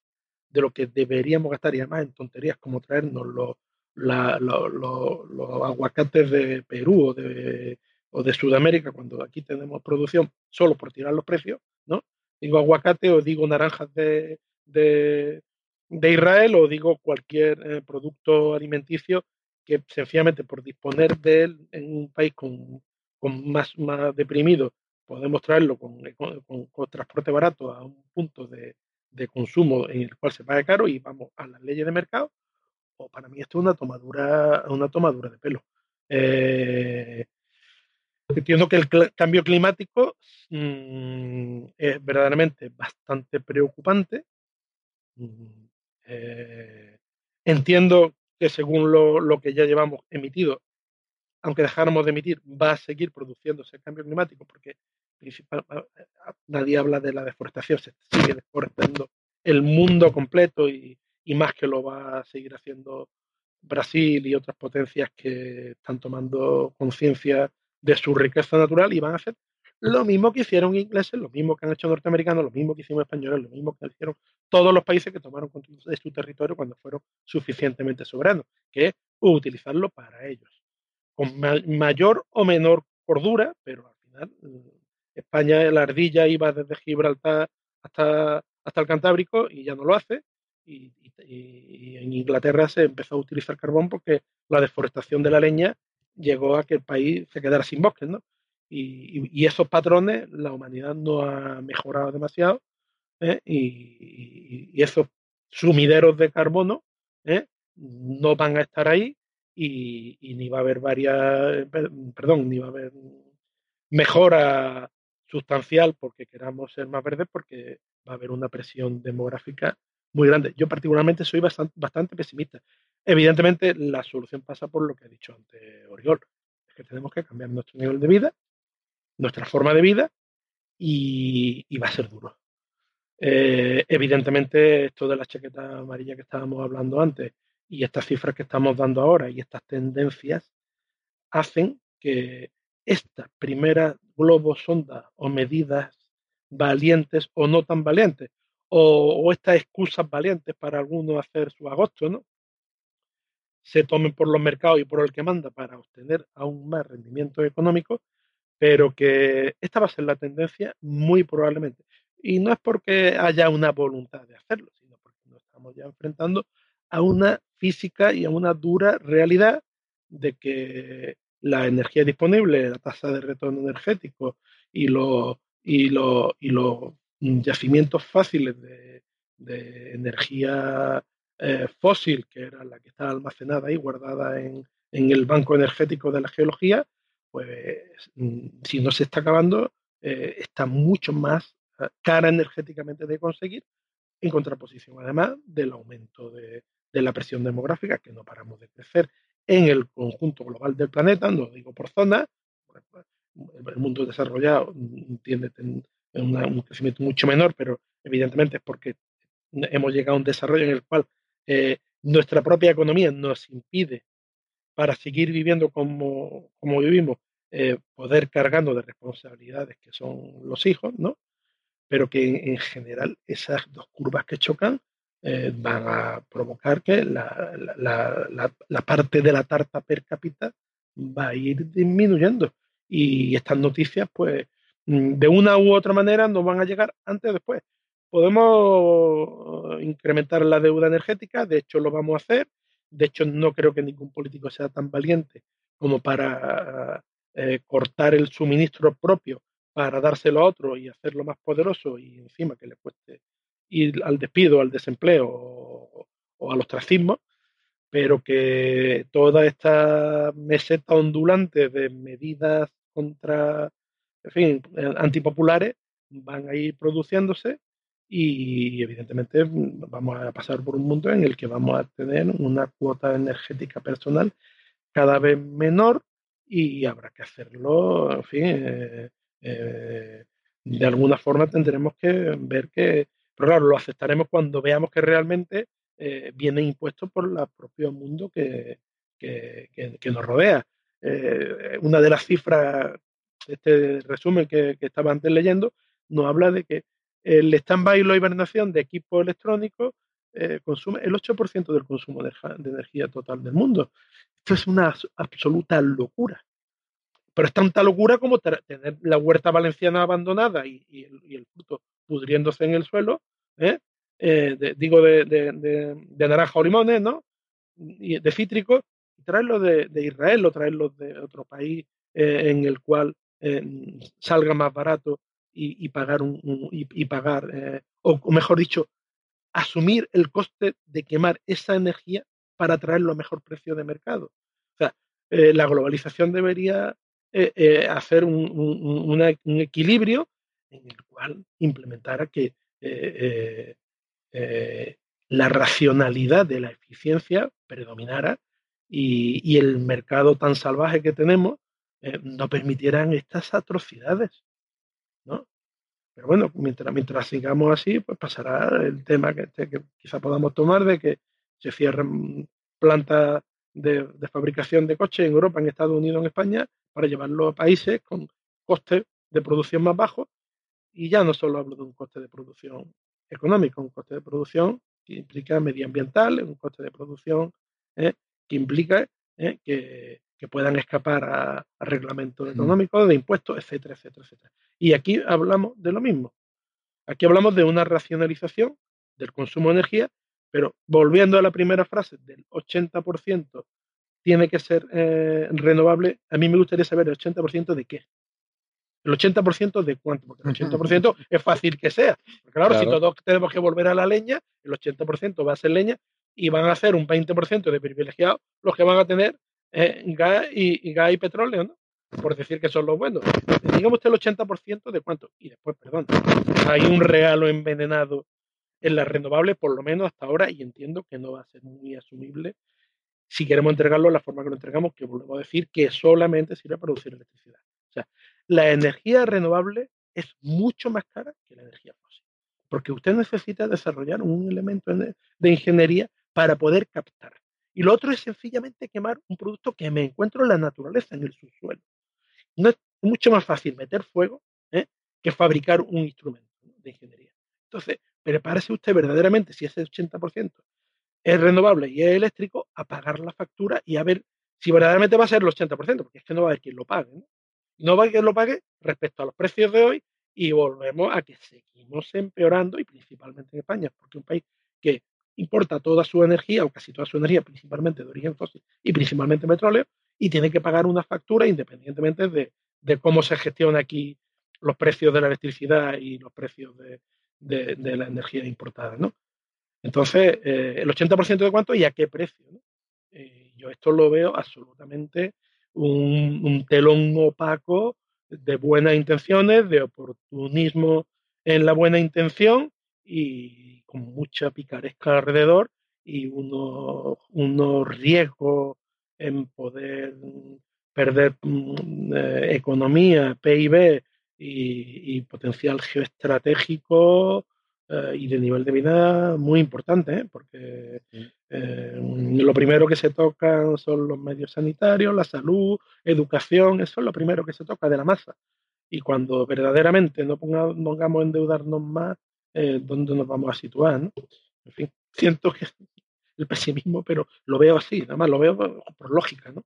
B: de lo que deberíamos gastar y además en tonterías como traernos los, los aguacates de Perú o de, o de Sudamérica, cuando aquí tenemos producción solo por tirar los precios, ¿no? Digo aguacate o digo naranjas de, de, Israel o digo cualquier eh, producto alimenticio que sencillamente por disponer de él en un país con, con más, más deprimido podemos traerlo con, con, transporte barato a un punto de, de, consumo en el cual se paga caro y vamos a las leyes de mercado, o para mí esto es una tomadura, una tomadura de pelo. Eh, entiendo que el cambio climático mm, es verdaderamente bastante preocupante. Mm, eh, entiendo que según lo, lo, que ya llevamos emitido, aunque dejáramos de emitir, va a seguir produciéndose el cambio climático porque nadie habla de la deforestación, se sigue deforestando el mundo completo y, más que lo va a seguir haciendo Brasil y otras potencias que están tomando conciencia de su riqueza natural y van a hacer lo mismo que hicieron ingleses, lo mismo que han hecho norteamericanos, lo mismo que hicimos españoles, lo mismo que hicieron todos los países que tomaron control de su territorio cuando fueron suficientemente soberanos, que es utilizarlo para ellos, con mayor o menor cordura, pero al final España, la ardilla iba desde Gibraltar hasta, hasta el Cantábrico y ya no lo hace, y, en Inglaterra se empezó a utilizar carbón porque la deforestación de la leña llegó a que el país se quedara sin bosques, ¿no? Y, esos patrones la humanidad no ha mejorado demasiado ¿eh? y, esos sumideros de carbono ¿eh? no van a estar ahí y, ni va a haber varias, perdón, ni va a haber mejora sustancial porque queramos ser más verdes porque va a haber una presión demográfica muy grande. Yo particularmente soy bastante, bastante pesimista. Evidentemente, la solución pasa por lo que ha dicho antes Oriol, es que tenemos que cambiar nuestro nivel de vida, nuestra forma de vida, y, va a ser duro. Eh, evidentemente, esto de la chaqueta amarilla que estábamos hablando antes y estas cifras que estamos dando ahora y estas tendencias hacen que estas primeras globos sonda o medidas valientes o no tan valientes, o, estas excusas valientes para algunos hacer su agosto, ¿no? Se tomen por los mercados y por el que manda para obtener aún más rendimiento económico, pero que esta va a ser la tendencia muy probablemente. Y no es porque haya una voluntad de hacerlo, sino porque nos estamos ya enfrentando a una física y a una dura realidad de que la energía disponible, la tasa de retorno energético y los y los y los yacimientos fáciles de, energía eh, fósil, que era la que está almacenada y guardada en, el banco energético de la geología, pues mm, si no se está acabando, eh, está mucho más eh, cara energéticamente de conseguir, en contraposición además del aumento de, de la presión demográfica, que no paramos de crecer en el conjunto global del planeta, no digo por zona, el mundo desarrollado tiene un crecimiento mucho menor, pero evidentemente es porque hemos llegado a un desarrollo en el cual eh, nuestra propia economía nos impide, para seguir viviendo como, como vivimos, eh, poder cargando de responsabilidades que son los hijos, ¿no? Pero que en, general esas dos curvas que chocan eh, van a provocar que la, la, la, parte de la tarta per cápita va a ir disminuyendo. Y estas noticias, pues, Mm, de una u otra manera nos van a llegar antes o después. Podemos incrementar la deuda energética, de hecho lo vamos a hacer, de hecho no creo que ningún político sea tan valiente como para eh, cortar el suministro propio para dárselo a otro y hacerlo más poderoso y encima que le cueste ir al despido, al desempleo o, o al ostracismo, pero que toda esta meseta ondulante de medidas contra en fin, antipopulares van a ir produciéndose y evidentemente vamos a pasar por un mundo en el que vamos a tener una cuota energética personal cada vez menor y habrá que hacerlo, en fin, eh, eh, de alguna forma tendremos que ver que, pero claro, lo aceptaremos cuando veamos que realmente eh, viene impuesto por el propio mundo que, que, nos rodea. Eh, una de las cifras, este resumen que, estaba antes leyendo, nos habla de que el stand-by y la hibernación de equipos electrónicos eh, consume el 8% del consumo de, energía total del mundo. Esto es una absoluta locura. Pero es tanta locura como tener la huerta valenciana abandonada y, el, fruto pudriéndose en el suelo, ¿eh? Eh, digo de, de, naranja o limones, ¿no? Y de cítricos, y traerlo de, Israel o traerlo de otro país en el cual salga más barato y, pagar un, y, pagar o, mejor dicho asumir el coste de quemar esa energía para traerlo a mejor precio de mercado. O sea, eh, la globalización debería eh, eh, hacer un, equilibrio en el cual implementara que la racionalidad de la eficiencia predominara y, el mercado tan salvaje que tenemos no permitieran estas atrocidades. ¿no? Pero bueno, mientras, mientras sigamos así, pues pasará el tema que, que quizá podamos tomar de que se cierren plantas de, fabricación de coches en Europa, en Estados Unidos, en España, para llevarlo a países con costes de producción más bajos. Y ya no solo hablo de un coste de producción económico, un coste de producción que implica medioambiental, un coste de producción eh, que implica eh, que, que puedan escapar a, reglamentos económicos, de impuestos, etcétera, etcétera, etcétera. Y aquí hablamos de lo mismo. Aquí hablamos de una racionalización del consumo de energía, pero volviendo a la primera frase, del 80% tiene que ser eh, renovable, a mí me gustaría saber el 80% de qué. El 80% de cuánto, porque el 80% es fácil que sea. claro, si todos tenemos que volver a la leña, el 80% va a ser leña y van a ser un 20% de privilegiados los que van a tener eh, gas, y, gas y petróleo, ¿no? Por decir que son los buenos. Digamos usted el 80% de cuánto. Y después, perdón, hay un regalo envenenado en las renovables, por lo menos hasta ahora, y entiendo que no va a ser muy asumible si queremos entregarlo de la forma que lo entregamos, que volvemos a decir que solamente sirve para producir electricidad. O sea, la energía renovable es mucho más cara que la energía fósil, porque usted necesita desarrollar un elemento de ingeniería para poder captar y lo otro es sencillamente quemar un producto que me encuentro en la naturaleza, en el subsuelo. No es mucho más fácil meter fuego ¿eh? que fabricar un instrumento de ingeniería. Entonces, prepárese usted verdaderamente, si ese 80% es renovable y es eléctrico, a pagar la factura y a ver si verdaderamente va a ser el 80%, porque es que no va a haber quien lo pague. No, no va quien lo pague respecto a los precios de hoy y volvemos a que seguimos empeorando, y principalmente en España, porque un país que importa toda su energía o casi toda su energía, principalmente de origen fósil y principalmente petróleo, y tiene que pagar una factura independientemente de, cómo se gestiona aquí los precios de la electricidad y los precios de, la energía importada. ¿no? Entonces, eh, el 80% de cuánto y a qué precio. Eh, yo esto lo veo absolutamente un, un telón opaco de buenas intenciones, de oportunismo en la buena intención y con mucha picaresca alrededor y unos, unos riesgos en poder perder mm, eh, economía, PIB y, potencial geoestratégico eh, y de nivel de vida muy importante, ¿eh? porque lo primero que se toca son los medios sanitarios, la salud, educación, eso es lo primero que se toca de la masa. Y cuando verdaderamente no pongamos endeudarnos más, eh, dónde nos vamos a situar. ¿no? En fin, siento que el pesimismo, pero lo veo así, nada más lo veo por, lógica. ¿no?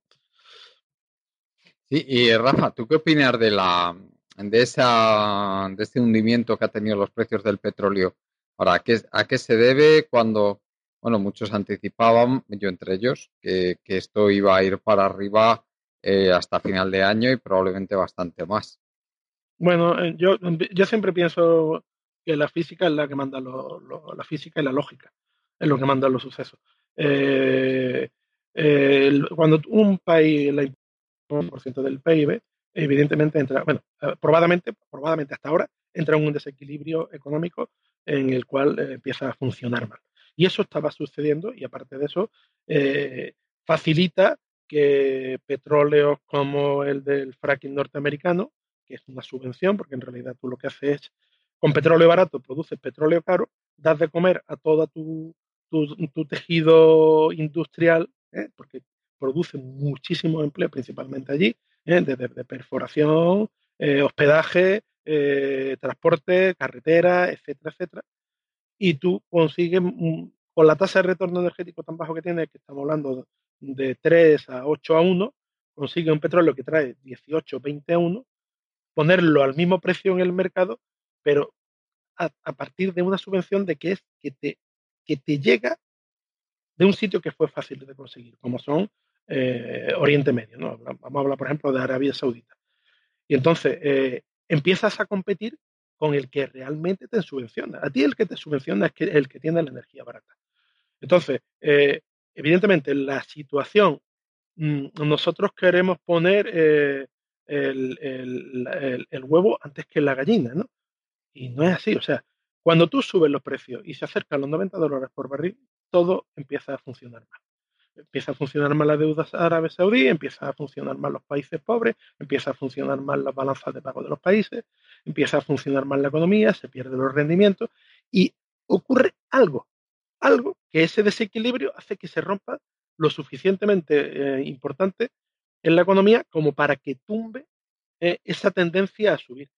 A: Sí, y Rafa, ¿tú qué opinas de la de esa de este hundimiento que ha tenido los precios del petróleo? Ahora, ¿a qué, a qué se debe cuando, bueno, muchos anticipaban, yo entre ellos, que, esto iba a ir para arriba eh, hasta final de año y probablemente bastante más?
B: Bueno, eh, yo, yo siempre pienso que la física es la que manda la física y la lógica, es lo que manda los sucesos. Eh, cuando un país, el por ciento del PIB, evidentemente entra, bueno, eh, probadamente, probadamente hasta ahora, entra en un desequilibrio económico en el cual eh, empieza a funcionar mal. Y eso estaba sucediendo y aparte de eso, facilita que petróleos como el del fracking norteamericano, que es una subvención, porque en realidad tú lo que haces es, con petróleo barato, produces petróleo caro, das de comer a todo tu, tu, tejido industrial, ¿eh? porque produce muchísimo empleo, principalmente allí, ¿eh? de perforación, eh, hospedaje, transporte, carretera, etcétera, etcétera. Y tú consigues, con la tasa de retorno energético tan bajo que tiene, que estamos hablando de 3 a 8 a 1, consigue un petróleo que trae 18, 20 a 1, ponerlo al mismo precio en el mercado, pero a, partir de una subvención de que es que te, que te llega de un sitio que fue fácil de conseguir, como son eh, Oriente Medio. ¿no? Vamos a hablar, por ejemplo, de Arabia Saudita. Y entonces eh, empiezas a competir con el que realmente te subvenciona. A ti el que te subvenciona es el que tiene la energía barata. Entonces, eh, evidentemente, la situación, mm, nosotros queremos poner el, huevo antes que la gallina, ¿no? Y no es así, o sea, cuando tú subes los precios y se acercan los 90 dólares por barril, todo empieza a funcionar mal. Empieza a funcionar mal la deuda árabe saudí, empieza a funcionar mal los países pobres, empieza a funcionar mal las balanzas de pago de los países, empieza a funcionar mal la economía, se pierden los rendimientos y ocurre algo, algo que ese desequilibrio hace que se rompa lo suficientemente eh, importante en la economía como para que tumbe eh, esa tendencia a subir.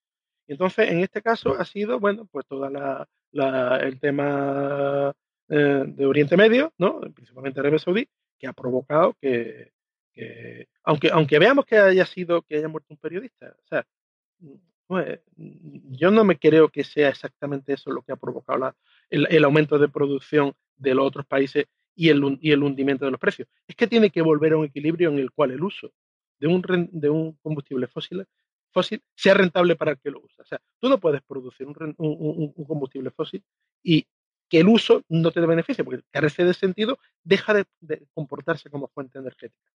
B: Entonces, en este caso ha sido, bueno, pues todo el tema eh, de Oriente Medio, ¿no? principalmente Arabia Saudí, que ha provocado que, aunque, aunque veamos que haya sido, que haya muerto un periodista, o sea, pues, yo no me creo que sea exactamente eso lo que ha provocado el, aumento de producción de los otros países y el, y el hundimiento de los precios. Es que tiene que volver a un equilibrio en el cual el uso de un, de un combustible fósil, fósil sea rentable para el que lo usa. O sea, tú no puedes producir un, un, combustible fósil y que el uso no te dé beneficio, porque carece de sentido, deja de, comportarse como fuente energética.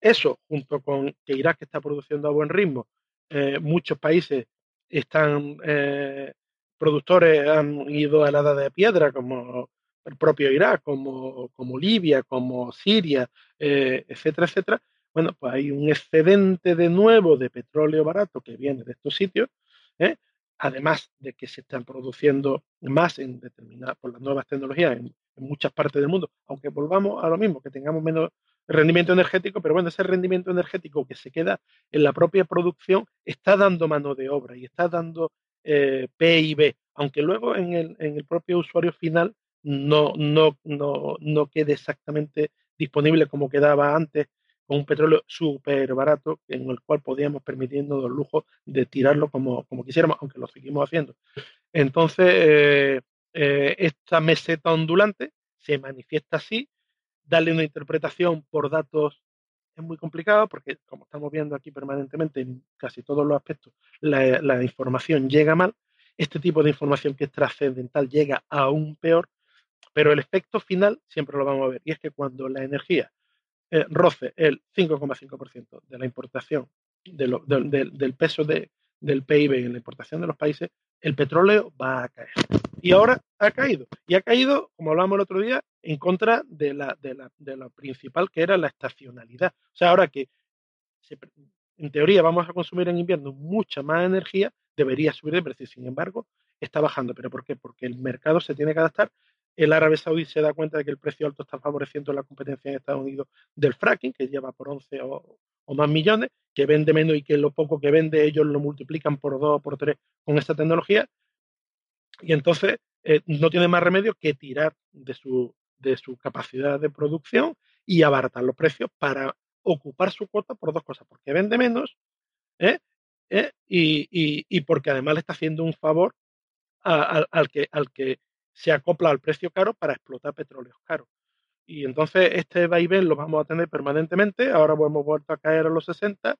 B: Eso, junto con que Irak está produciendo a buen ritmo, eh, muchos países están, eh, productores han ido a la edad de piedra, como el propio Irak, como, como Libia, como Siria, eh, etcétera, etcétera, bueno, pues hay un excedente de nuevo de petróleo barato que viene de estos sitios, ¿eh? Además de que se están produciendo más en determinadas, por las nuevas tecnologías en, muchas partes del mundo, aunque volvamos a lo mismo, que tengamos menos rendimiento energético, pero bueno, ese rendimiento energético que se queda en la propia producción está dando mano de obra y está dando eh, PIB, aunque luego en el, en el propio usuario final no, no, no, no quede exactamente disponible como quedaba antes con un petróleo súper barato en el cual podíamos permitiendo el lujo de tirarlo como, como quisiéramos, aunque lo seguimos haciendo. Entonces, eh, esta meseta ondulante se manifiesta así, darle una interpretación por datos es muy complicado porque, como estamos viendo aquí permanentemente en casi todos los aspectos, la información llega mal. Este tipo de información que es trascendental llega aún peor, pero el efecto final siempre lo vamos a ver, y es que cuando la energía eh, roce el 5,5% de la importación, del peso del PIB en la importación de los países, el petróleo va a caer. Y ahora ha caído. Y ha caído, como hablamos el otro día, en contra de la, de la, de la principal que era la estacionalidad. O sea, ahora que en teoría vamos a consumir en invierno mucha más energía, debería subir de precio. Sin embargo, está bajando. ¿Pero por qué? Porque el mercado se tiene que adaptar el árabe saudí se da cuenta de que el precio alto está favoreciendo la competencia en Estados Unidos del fracking, que lleva por 11 o, más millones, que vende menos y que lo poco que vende ellos lo multiplican por 2 o por 3 con esta tecnología. Y entonces eh, no tiene más remedio que tirar de su, de su capacidad de producción y abaratar los precios para ocupar su cuota por dos cosas, porque vende menos ¿eh? ¿Eh? Y, porque además le está haciendo un favor al, que, al que se acopla al precio caro para explotar petróleos caros. Y entonces este vaivén lo vamos a tener permanentemente. Ahora hemos vuelto a caer a los 60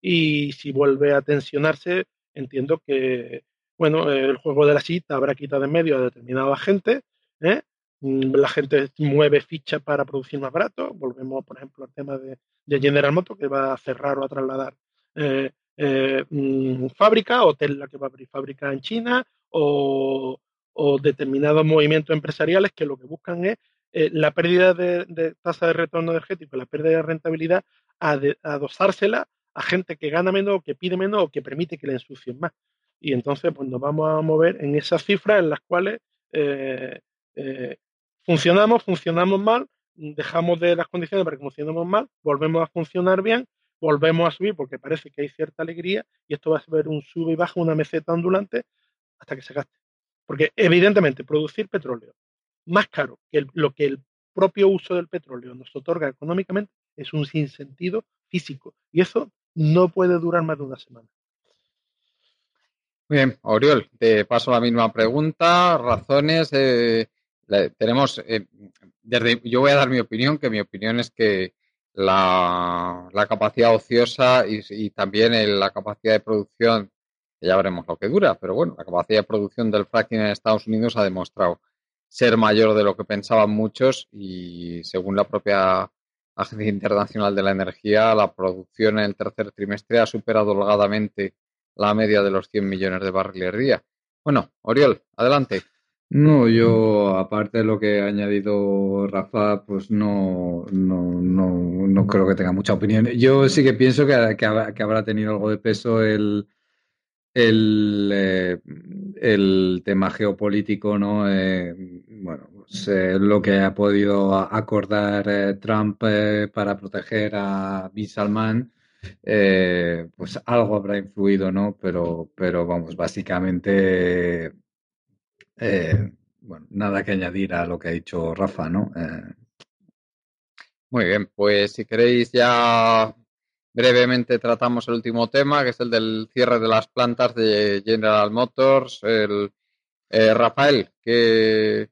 B: y si vuelve a tensionarse, entiendo que, bueno, el juego de la cita habrá quitado en medio a determinada gente. ¿eh? Mm, la gente mueve fichas para producir más barato. Volvemos, por ejemplo, al tema de, General Motors, que va a cerrar o a trasladar eh, eh, mm, fábrica, o Tesla que va a abrir fábrica en China, o, o determinados movimientos empresariales que lo que buscan es eh, la pérdida de, tasa de retorno energético, la pérdida de rentabilidad, adosársela a gente que gana menos o que pide menos o que permite que le ensucien más. Y entonces pues nos vamos a mover en esas cifras en las cuales eh, eh, funcionamos, funcionamos mal, dejamos de las condiciones para que funcionemos mal, volvemos a funcionar bien, volvemos a subir porque parece que hay cierta alegría y esto va a ser un sube y baja, una meseta ondulante hasta que se gaste. Porque evidentemente producir petróleo más caro que lo que el propio uso del petróleo nos otorga económicamente es un sinsentido físico y eso no puede durar más de una semana.
A: Bien, Oriol, te paso la misma pregunta. Razones. Eh, tenemos. Eh, desde, yo voy a dar mi opinión, que mi opinión es que la, capacidad ociosa y, también la capacidad de producción, ya veremos lo que dura, pero bueno, la capacidad de producción del fracking en Estados Unidos ha demostrado ser mayor de lo que pensaban muchos y según la propia Agencia Internacional de la Energía, la producción en el tercer trimestre ha superado holgadamente la media de los 100 millones de barriles día. Bueno, Oriol, adelante.
C: No, yo, aparte de lo que ha añadido Rafa, pues no, no, no, no creo que tenga mucha opinión. Yo sí que pienso que, que, habrá tenido algo de peso el, el, eh, el tema geopolítico, ¿no? Eh, bueno, pues, eh, lo que ha podido acordar Trump para proteger a Bin Salman, pues algo habrá influido, ¿no? Pero, pero vamos, básicamente, bueno, nada que añadir a lo que ha dicho Rafa, ¿no?
A: Muy bien, pues si queréis ya Brevemente tratamos el último tema, que es el del cierre de las plantas de General Motors. El, eh, Rafael, que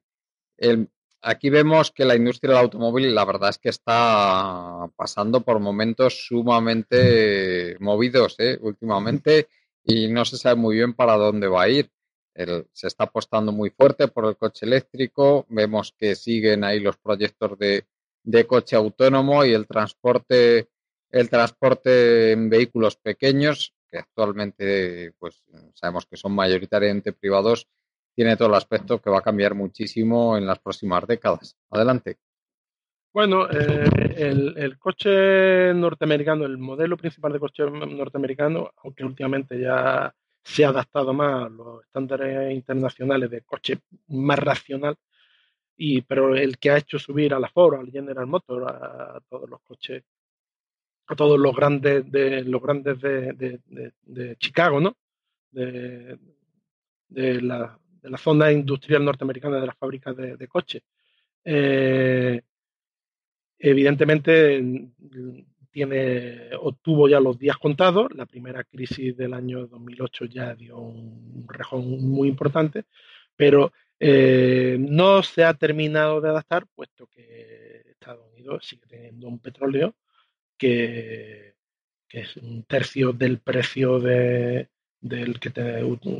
A: aquí vemos que la industria del automóvil, la verdad es que está pasando por momentos sumamente movidos ¿eh? últimamente y no se sabe muy bien para dónde va a ir. se está apostando muy fuerte por el coche eléctrico. Vemos que siguen ahí los proyectos de coche autónomo y el transporte el transporte en vehículos pequeños, que actualmente pues sabemos que son mayoritariamente privados, tiene todo el aspecto que va a cambiar muchísimo en las próximas décadas. Adelante.
B: Bueno, eh, el, coche norteamericano, el modelo principal de coche norteamericano, aunque últimamente ya se ha adaptado más a los estándares internacionales de coche más racional, y, pero el que ha hecho subir a la Ford, al General Motors, a todos los coches a todos los grandes de los grandes de, de, Chicago, ¿no? De, la, de la zona industrial norteamericana de las fábricas de, coches. Eh, evidentemente tiene obtuvo ya los días contados. La primera crisis del año 2008 ya dio un rejón muy importante, pero eh, no se ha terminado de adaptar, puesto que Estados Unidos sigue teniendo un petróleo que, es un tercio del precio de, del que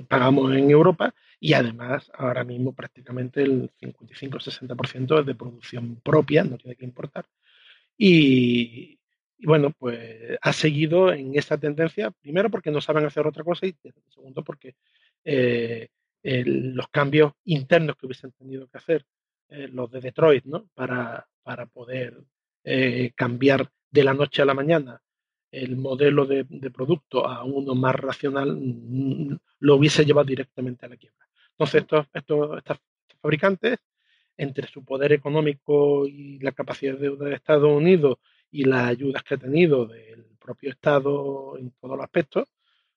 B: pagamos en Europa y además ahora mismo prácticamente el 55-60% es de producción propia, no tiene que importar. Y, bueno, pues ha seguido en esa tendencia, primero porque no saben hacer otra cosa y segundo porque eh, los cambios internos que hubiesen tenido que hacer eh, los de Detroit, ¿no? Para, para poder eh, cambiar de la noche a la mañana el modelo de, producto a uno más racional, mm, lo hubiese llevado directamente a la quiebra. Entonces, estos, estos, fabricantes, entre su poder económico y la capacidad de deuda de Estados Unidos y las ayudas que ha tenido del propio Estado en todos los aspectos,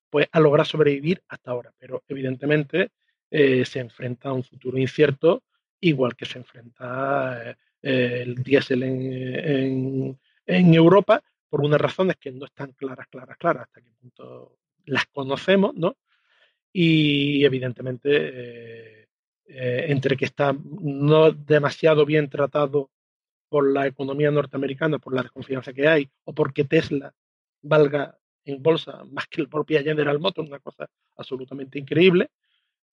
B: pues ha logrado sobrevivir hasta ahora. Pero evidentemente eh, se enfrenta a un futuro incierto, igual que se enfrenta eh, el diésel en, en Europa por unas razones que no están claras, claras, claras, hasta qué punto las conocemos, ¿no? Y evidentemente, eh, eh, entre que está no demasiado bien tratado por la economía norteamericana, por la desconfianza que hay, o porque Tesla valga en bolsa más que el propio General Motors, una cosa absolutamente increíble,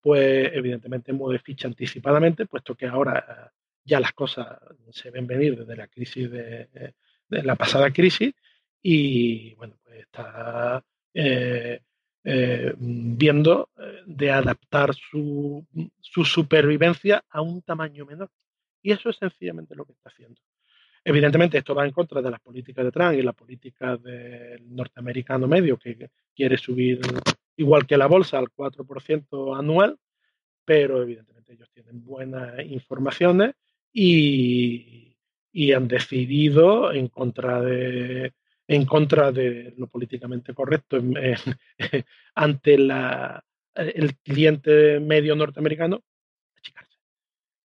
B: pues evidentemente mueve ficha anticipadamente, puesto que ahora ya las cosas se ven venir desde la crisis de, de la pasada crisis y bueno, pues está eh, eh, viendo eh, de adaptar su, su, supervivencia a un tamaño menor. Y eso es sencillamente lo que está haciendo. Evidentemente, esto va en contra de las políticas de Trump y la política del norteamericano medio, que quiere subir igual que la bolsa al 4% anual, pero evidentemente ellos tienen buenas informaciones y, han decidido en contra de en contra de lo políticamente correcto ante la, el cliente medio norteamericano achicarse.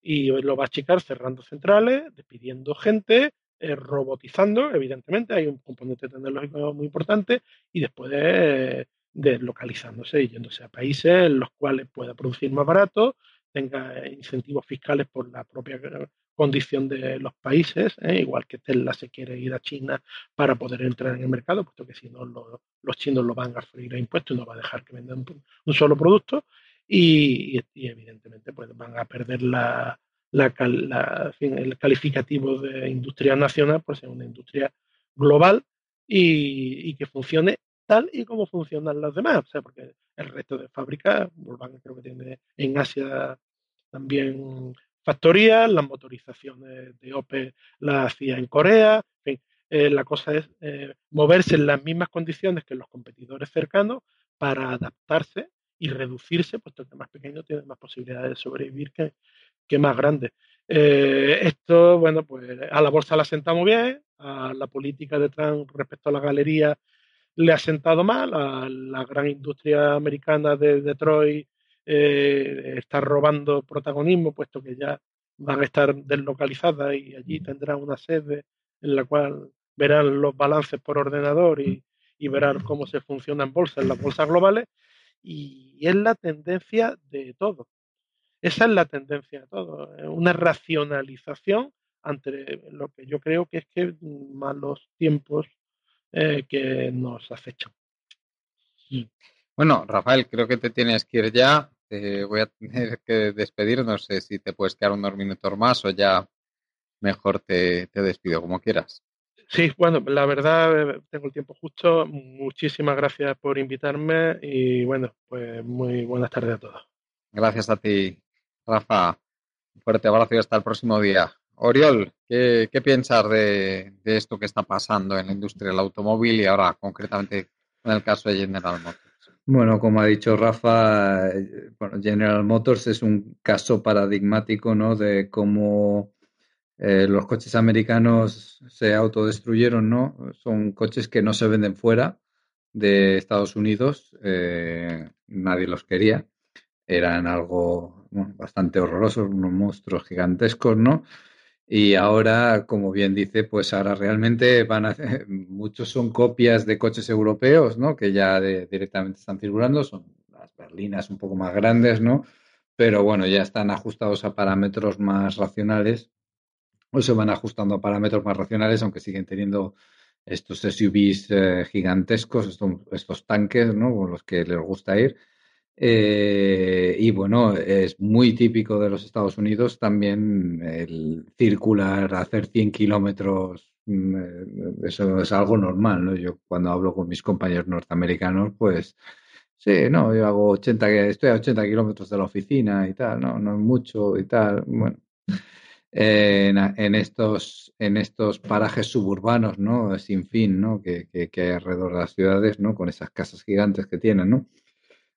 B: Y lo va a achicar cerrando centrales, despidiendo gente, eh, robotizando, evidentemente, hay un componente tecnológico muy importante, y después de, deslocalizándose y yéndose a países en los cuales pueda producir más barato, tenga incentivos fiscales por la propia condición de los países, ¿eh? igual que Tesla se quiere ir a China para poder entrar en el mercado, puesto que si no los chinos lo van a freír a impuestos y no va a dejar que vendan un, solo producto y, evidentemente pues van a perder la, el calificativo de industria nacional por ser una industria global y, que funcione tal y como funcionan las demás, o sea, porque el resto de fábricas, Volkswagen creo que tiene en Asia también factorías, las motorizaciones de OPE las hacía en Corea, en fin, eh, la cosa es eh, moverse en las mismas condiciones que los competidores cercanos para adaptarse y reducirse, puesto que más pequeño tiene más posibilidades de sobrevivir que, que más grande. Eh, esto, bueno, pues a la bolsa la muy bien, a la política de Trump respecto a la galería le ha sentado mal, a la gran industria americana de Detroit eh, está robando protagonismo, puesto que ya van a estar deslocalizadas y allí tendrán una sede en la cual verán los balances por ordenador y, verán cómo se funciona en bolsa, en las bolsas globales, y es la tendencia de todo. Esa es la tendencia de todo, una racionalización ante lo que yo creo que es que malos tiempos eh, que nos acechan.
A: Bueno, Rafael, creo que te tienes que ir ya voy a tener que despedir. No sé si te puedes quedar unos minutos más o ya mejor te, despido, como quieras.
B: Sí, bueno, la verdad tengo el tiempo justo. Muchísimas gracias por invitarme y bueno, pues muy buenas tardes a todos.
A: Gracias a ti, Rafa. Un fuerte abrazo y hasta el próximo día. Oriol, ¿qué, piensas de, de, esto que está pasando en la industria del automóvil y ahora concretamente en el caso de General Motors?
C: Bueno, como ha dicho Rafa, eh, General Motors es un caso paradigmático, ¿no? De cómo eh, los coches americanos se autodestruyeron, ¿no? Son coches que no se venden fuera de Estados Unidos, eh, nadie los quería, eran algo bastante horrorosos, unos monstruos gigantescos, ¿no? Y ahora, como bien dice, pues ahora realmente van a muchos son copias de coches europeos, ¿no? Que ya directamente están circulando, son las berlinas un poco más grandes, ¿no? Pero bueno, ya están ajustados a parámetros más racionales o se van ajustando a parámetros más racionales, aunque siguen teniendo estos SUVs eh, gigantescos, estos, estos, tanques, ¿no? Con los que les gusta ir eh, y bueno, es muy típico de los Estados Unidos también el circular, hacer 100 kilómetros, mm, eh, eso es algo normal, ¿no? Yo cuando hablo con mis compañeros norteamericanos, pues sí, no, yo hago 80, estoy a 80 kilómetros de la oficina y tal, no, no es mucho y tal, bueno. En, estos, en estos parajes suburbanos, ¿no? Sin fin, ¿no? Que, que, que hay alrededor de las ciudades, ¿no? Con esas casas gigantes que tienen, ¿no?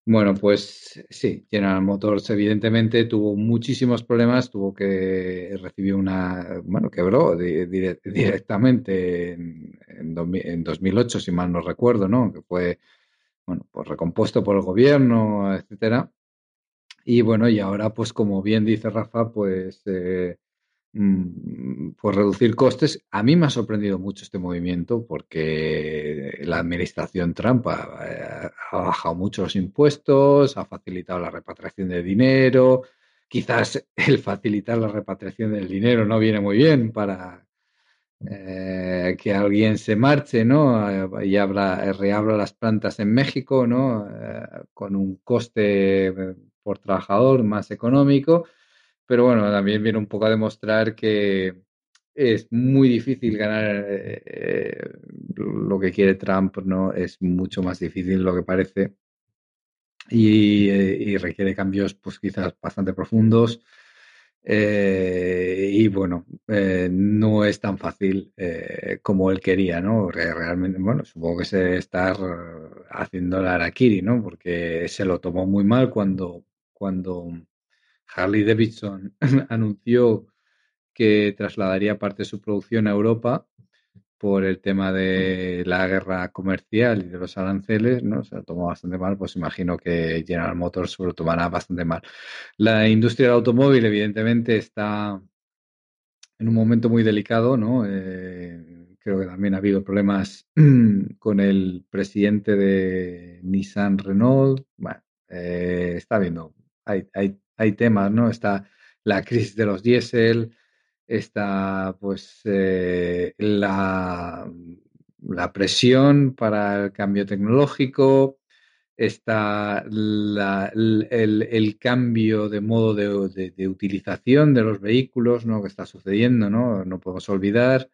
C: Bueno, pues sí, General Motors evidentemente tuvo muchísimos problemas, tuvo que recibir una, bueno, quebró directamente en, en, 2008, si mal no recuerdo, ¿no? Que fue, bueno, pues recompuesto por el gobierno, etcétera. Y bueno, y ahora, pues como bien dice Rafa, pues eh, Por reducir costes. A mí me ha sorprendido mucho este movimiento porque la administración Trump ha, bajado mucho los impuestos, ha facilitado la repatriación de dinero. Quizás el facilitar la repatriación del dinero no viene muy bien para eh, que alguien se marche, ¿no? Y abra, reabra las plantas en México, ¿no? Eh, con un coste por trabajador más económico pero bueno, también viene un poco a demostrar que es muy difícil ganar eh, lo que quiere Trump, ¿no? Es mucho más difícil lo que parece y, eh, requiere cambios, pues quizás bastante profundos. Eh, y bueno, eh, no es tan fácil eh, como él quería, ¿no? Realmente, bueno, supongo que se está haciendo la Arakiri, ¿no? Porque se lo tomó muy mal cuando, cuando Harley Davidson anunció que trasladaría parte de su producción a Europa por el tema de la guerra comercial y de los aranceles, ¿no? Se lo tomó bastante mal, pues imagino que General Motors lo tomará bastante mal. La industria del automóvil, evidentemente, está en un momento muy delicado, ¿no? Eh, creo que también ha habido problemas con el presidente de Nissan Renault. Bueno, eh, está viendo, hay, hay, hay temas, ¿no? Está la crisis de los diésel, está pues eh, la, la, presión para el cambio tecnológico, está la, el, el, cambio de modo de, de, utilización de los vehículos ¿no? que está sucediendo, no, no podemos olvidar.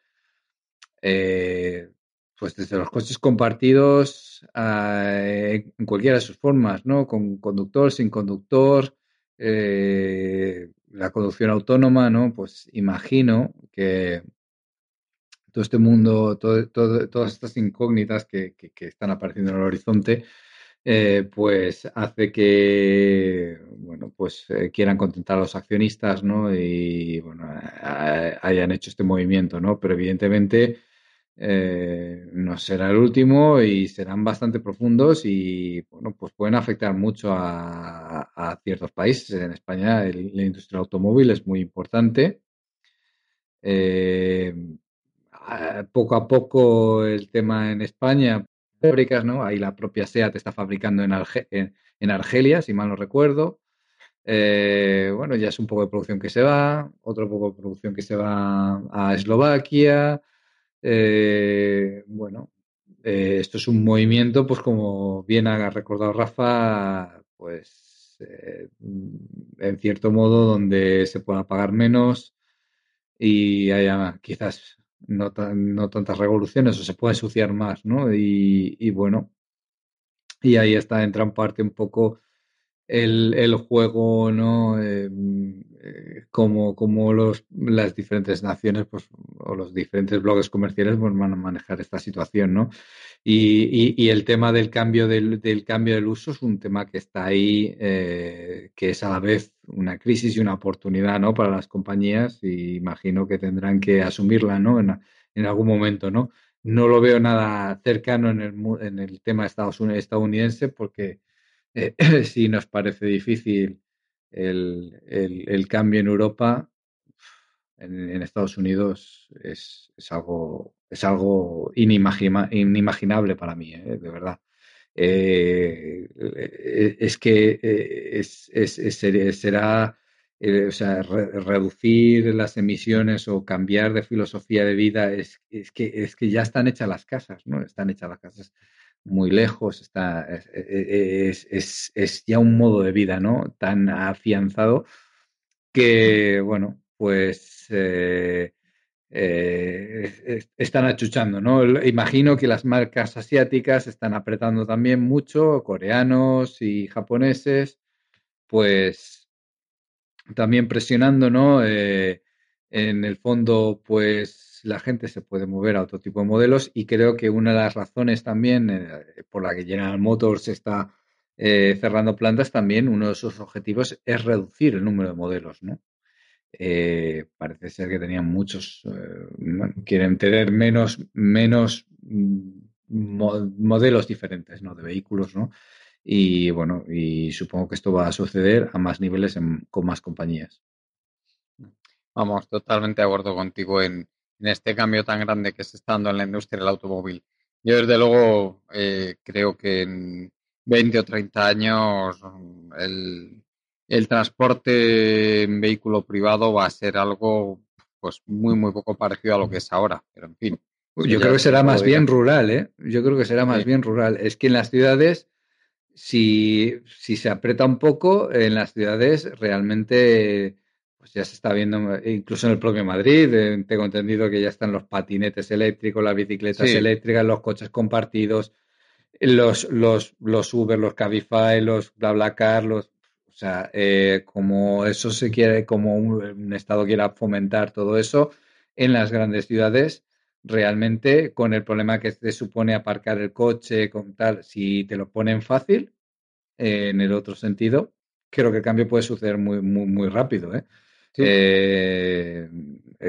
C: Eh, pues desde los coches compartidos en cualquiera de sus formas, ¿no? Con conductor, sin conductor, eh, la conducción autónoma, ¿no? Pues imagino que todo este mundo, todas estas incógnitas que, están apareciendo en el horizonte, eh, pues hace que, bueno, pues eh, quieran contentar a los accionistas, ¿no? Y, bueno, hayan hecho este movimiento, ¿no? Pero evidentemente eh, no será el último y serán bastante profundos y bueno, pues pueden afectar mucho a, ciertos países. En España la industria automóvil es muy importante. Eh, poco a poco el tema en España, fábricas, ¿no? Ahí la propia SEAT está fabricando en, en, Argelia, si mal no recuerdo. Eh, bueno, ya es un poco de producción que se va, otro poco de producción que se va a Eslovaquia. Eh, bueno, eh, esto es un movimiento, pues como bien ha recordado Rafa, pues eh, en cierto modo donde se pueda pagar menos y haya quizás no, no tantas revoluciones o se pueda ensuciar más, ¿no? Y, y bueno, y ahí está, entra en parte un poco el, el juego, ¿no? Em, eh, como los, las diferentes naciones pues, o los diferentes bloques comerciales pues, van a manejar esta situación, ¿no? Y, y, el tema del cambio del, del, cambio del uso es un tema que está ahí, eh, que es a la vez una crisis y una oportunidad, ¿no? Para las compañías y imagino que tendrán que asumirla, ¿no? En, en algún momento, ¿no? No lo veo nada cercano en el, en el tema estadounidense porque eh, si nos parece difícil el, el, cambio en Europa, en, Estados Unidos es, es, algo, es algo inimaginable para mí, ¿eh? de verdad. Eh, es que es, será o sea, reducir las emisiones o cambiar de filosofía de vida, es, es, que, es que ya están hechas las casas, ¿no? Están hechas las casas muy lejos, está, es, es, es, ya un modo de vida, ¿no? Tan afianzado que, bueno, pues eh, eh, están achuchando, ¿no? Imagino que las marcas asiáticas están apretando también mucho, coreanos y japoneses, pues también presionando, ¿no? Eh, en el fondo, pues la gente se puede mover a otro tipo de modelos y creo que una de las razones también eh, por la que General Motors está eh, cerrando plantas también, uno de sus objetivos es reducir el número de modelos, ¿no? Eh, parece ser que tenían muchos, quieren tener menos, menos mm, modelos diferentes, ¿no? De vehículos, ¿no? Y bueno, y supongo que esto va a suceder a más niveles con más compañías.
A: Vamos, totalmente de acuerdo contigo en, en este cambio tan grande que se está dando en la industria del automóvil. Yo, desde luego, eh, creo que en 20 o 30 años el, el, transporte en vehículo privado va a ser algo pues muy, muy poco parecido a lo que es ahora. Pero, en fin.
C: Yo creo que será más bien rural, ¿eh? Yo creo que será más bien rural. Es que en las ciudades, si, si se aprieta un poco, en las ciudades realmente pues ya se está viendo, incluso en el propio Madrid, eh, tengo entendido que ya están los patinetes eléctricos, las bicicletas eléctricas, los coches compartidos, los, los, los Uber, los Cabify, los BlaBlaCar, los, o sea, eh, como eso se quiere, como un, Estado quiera fomentar todo eso en las grandes ciudades, realmente con el problema que te supone aparcar el coche, con tal, si te lo ponen fácil, eh, en el otro sentido, creo que el cambio puede suceder muy, muy, muy rápido. ¿eh? Eh,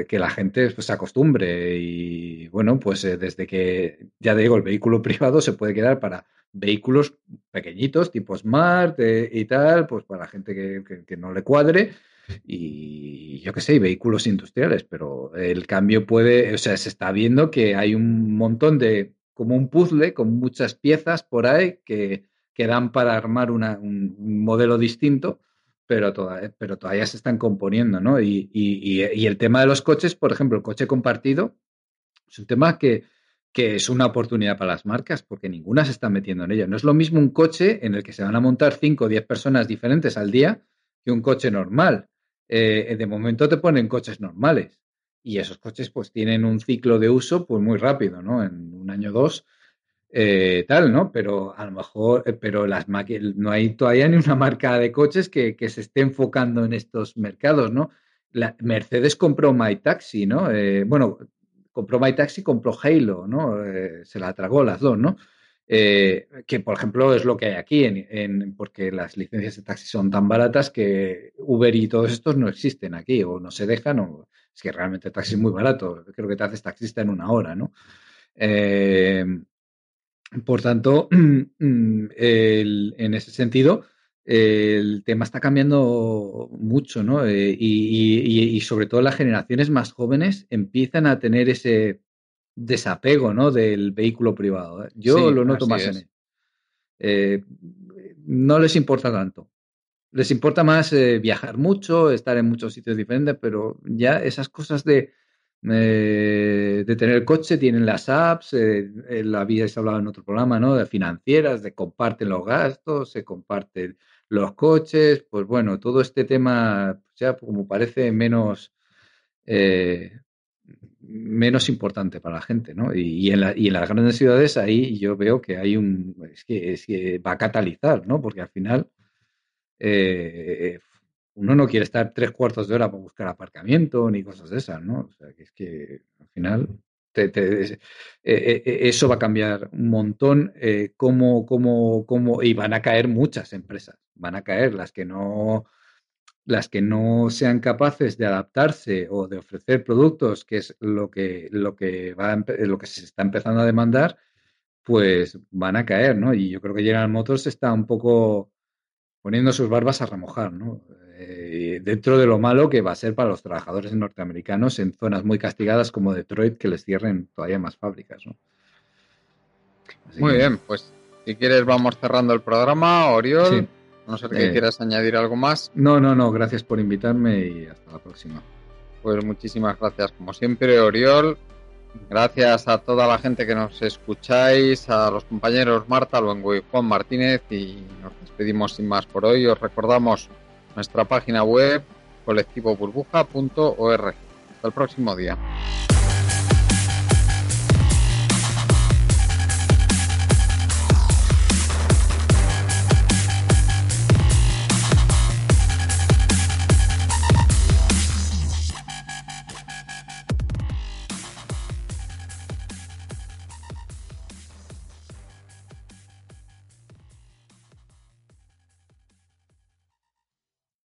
C: que la gente pues, se acostumbre y bueno, pues desde que, ya digo, el vehículo privado se puede quedar para vehículos pequeñitos, tipo Smart y tal, pues para gente que, no le cuadre y yo qué sé, vehículos industriales, pero el cambio puede, o sea, se está viendo que hay un montón de, como un puzzle con muchas piezas por ahí que, que dan para armar un, modelo distinto, pero, pero todavía se están componiendo, ¿no? Y, el tema de los coches, por ejemplo, el coche compartido, es un tema que, es una oportunidad para las marcas, porque ninguna se está metiendo en ello. No es lo mismo un coche en el que se van a montar 5 o 10 personas diferentes al día que un coche normal. Eh, de momento te ponen coches normales y esos coches pues tienen un ciclo de uso pues muy rápido, ¿no? En un año o dos eh, tal, ¿no? Pero a lo mejor, eh, pero las no hay todavía ni una marca de coches que, se esté enfocando en estos mercados, ¿no? La, Mercedes compró My Taxi, ¿no? Eh, bueno, compró My Taxi, compró Halo, ¿no? se la tragó las dos, ¿no? que por ejemplo es lo que hay aquí, en, porque las licencias de taxi son tan baratas que Uber y todos estos no existen aquí, o no se dejan, o es que realmente el taxi es muy barato, creo que te haces taxista en una hora, ¿no? Por tanto, en ese sentido, el tema está cambiando mucho, ¿no? Eh, y, sobre todo las generaciones más jóvenes empiezan a tener ese desapego, ¿no? Del vehículo privado. ¿eh? Yo lo noto más en él. Eh, no les importa tanto. Les importa más viajar mucho, estar en muchos sitios diferentes, pero ya esas cosas de eh, de tener coche, tienen las apps, eh, eh, la habíais hablado en otro programa, ¿no? De financieras, de comparten los gastos, se comparten los coches, pues bueno, todo este tema ya como parece menos menos importante para la gente, ¿no? Y, en y, en las grandes ciudades ahí yo veo que hay un es que, es que va a catalizar, ¿no? Porque al final uno no quiere estar tres cuartos de hora para buscar aparcamiento ni cosas de esas, ¿no? O sea, que es que al final te, eh, eh, eh, eso va a cambiar un montón cómo, cómo, cómo, y van a caer muchas empresas, van a caer las que no las que no sean capaces de adaptarse o de ofrecer productos, que es lo que, lo que, va lo que se está empezando a demandar, pues van a caer, ¿no? Y yo creo que General Motors está un poco poniendo sus barbas a remojar, ¿no? Eh, dentro de lo malo que va a ser para los trabajadores norteamericanos en zonas muy castigadas como Detroit, que les cierren todavía más fábricas. ¿no?
A: muy bien, pues si quieres vamos cerrando el programa, Oriol. No sé que eh, quieras añadir algo más.
C: No, no, no, gracias por invitarme y hasta la próxima.
A: Pues muchísimas gracias, como siempre, Oriol. Gracias a toda la gente que nos escucháis, a los compañeros Marta Luengo y Juan Martínez y nos despedimos sin más por hoy. Os recordamos nuestra página web colectivoburbuja.org. Hasta el próximo día.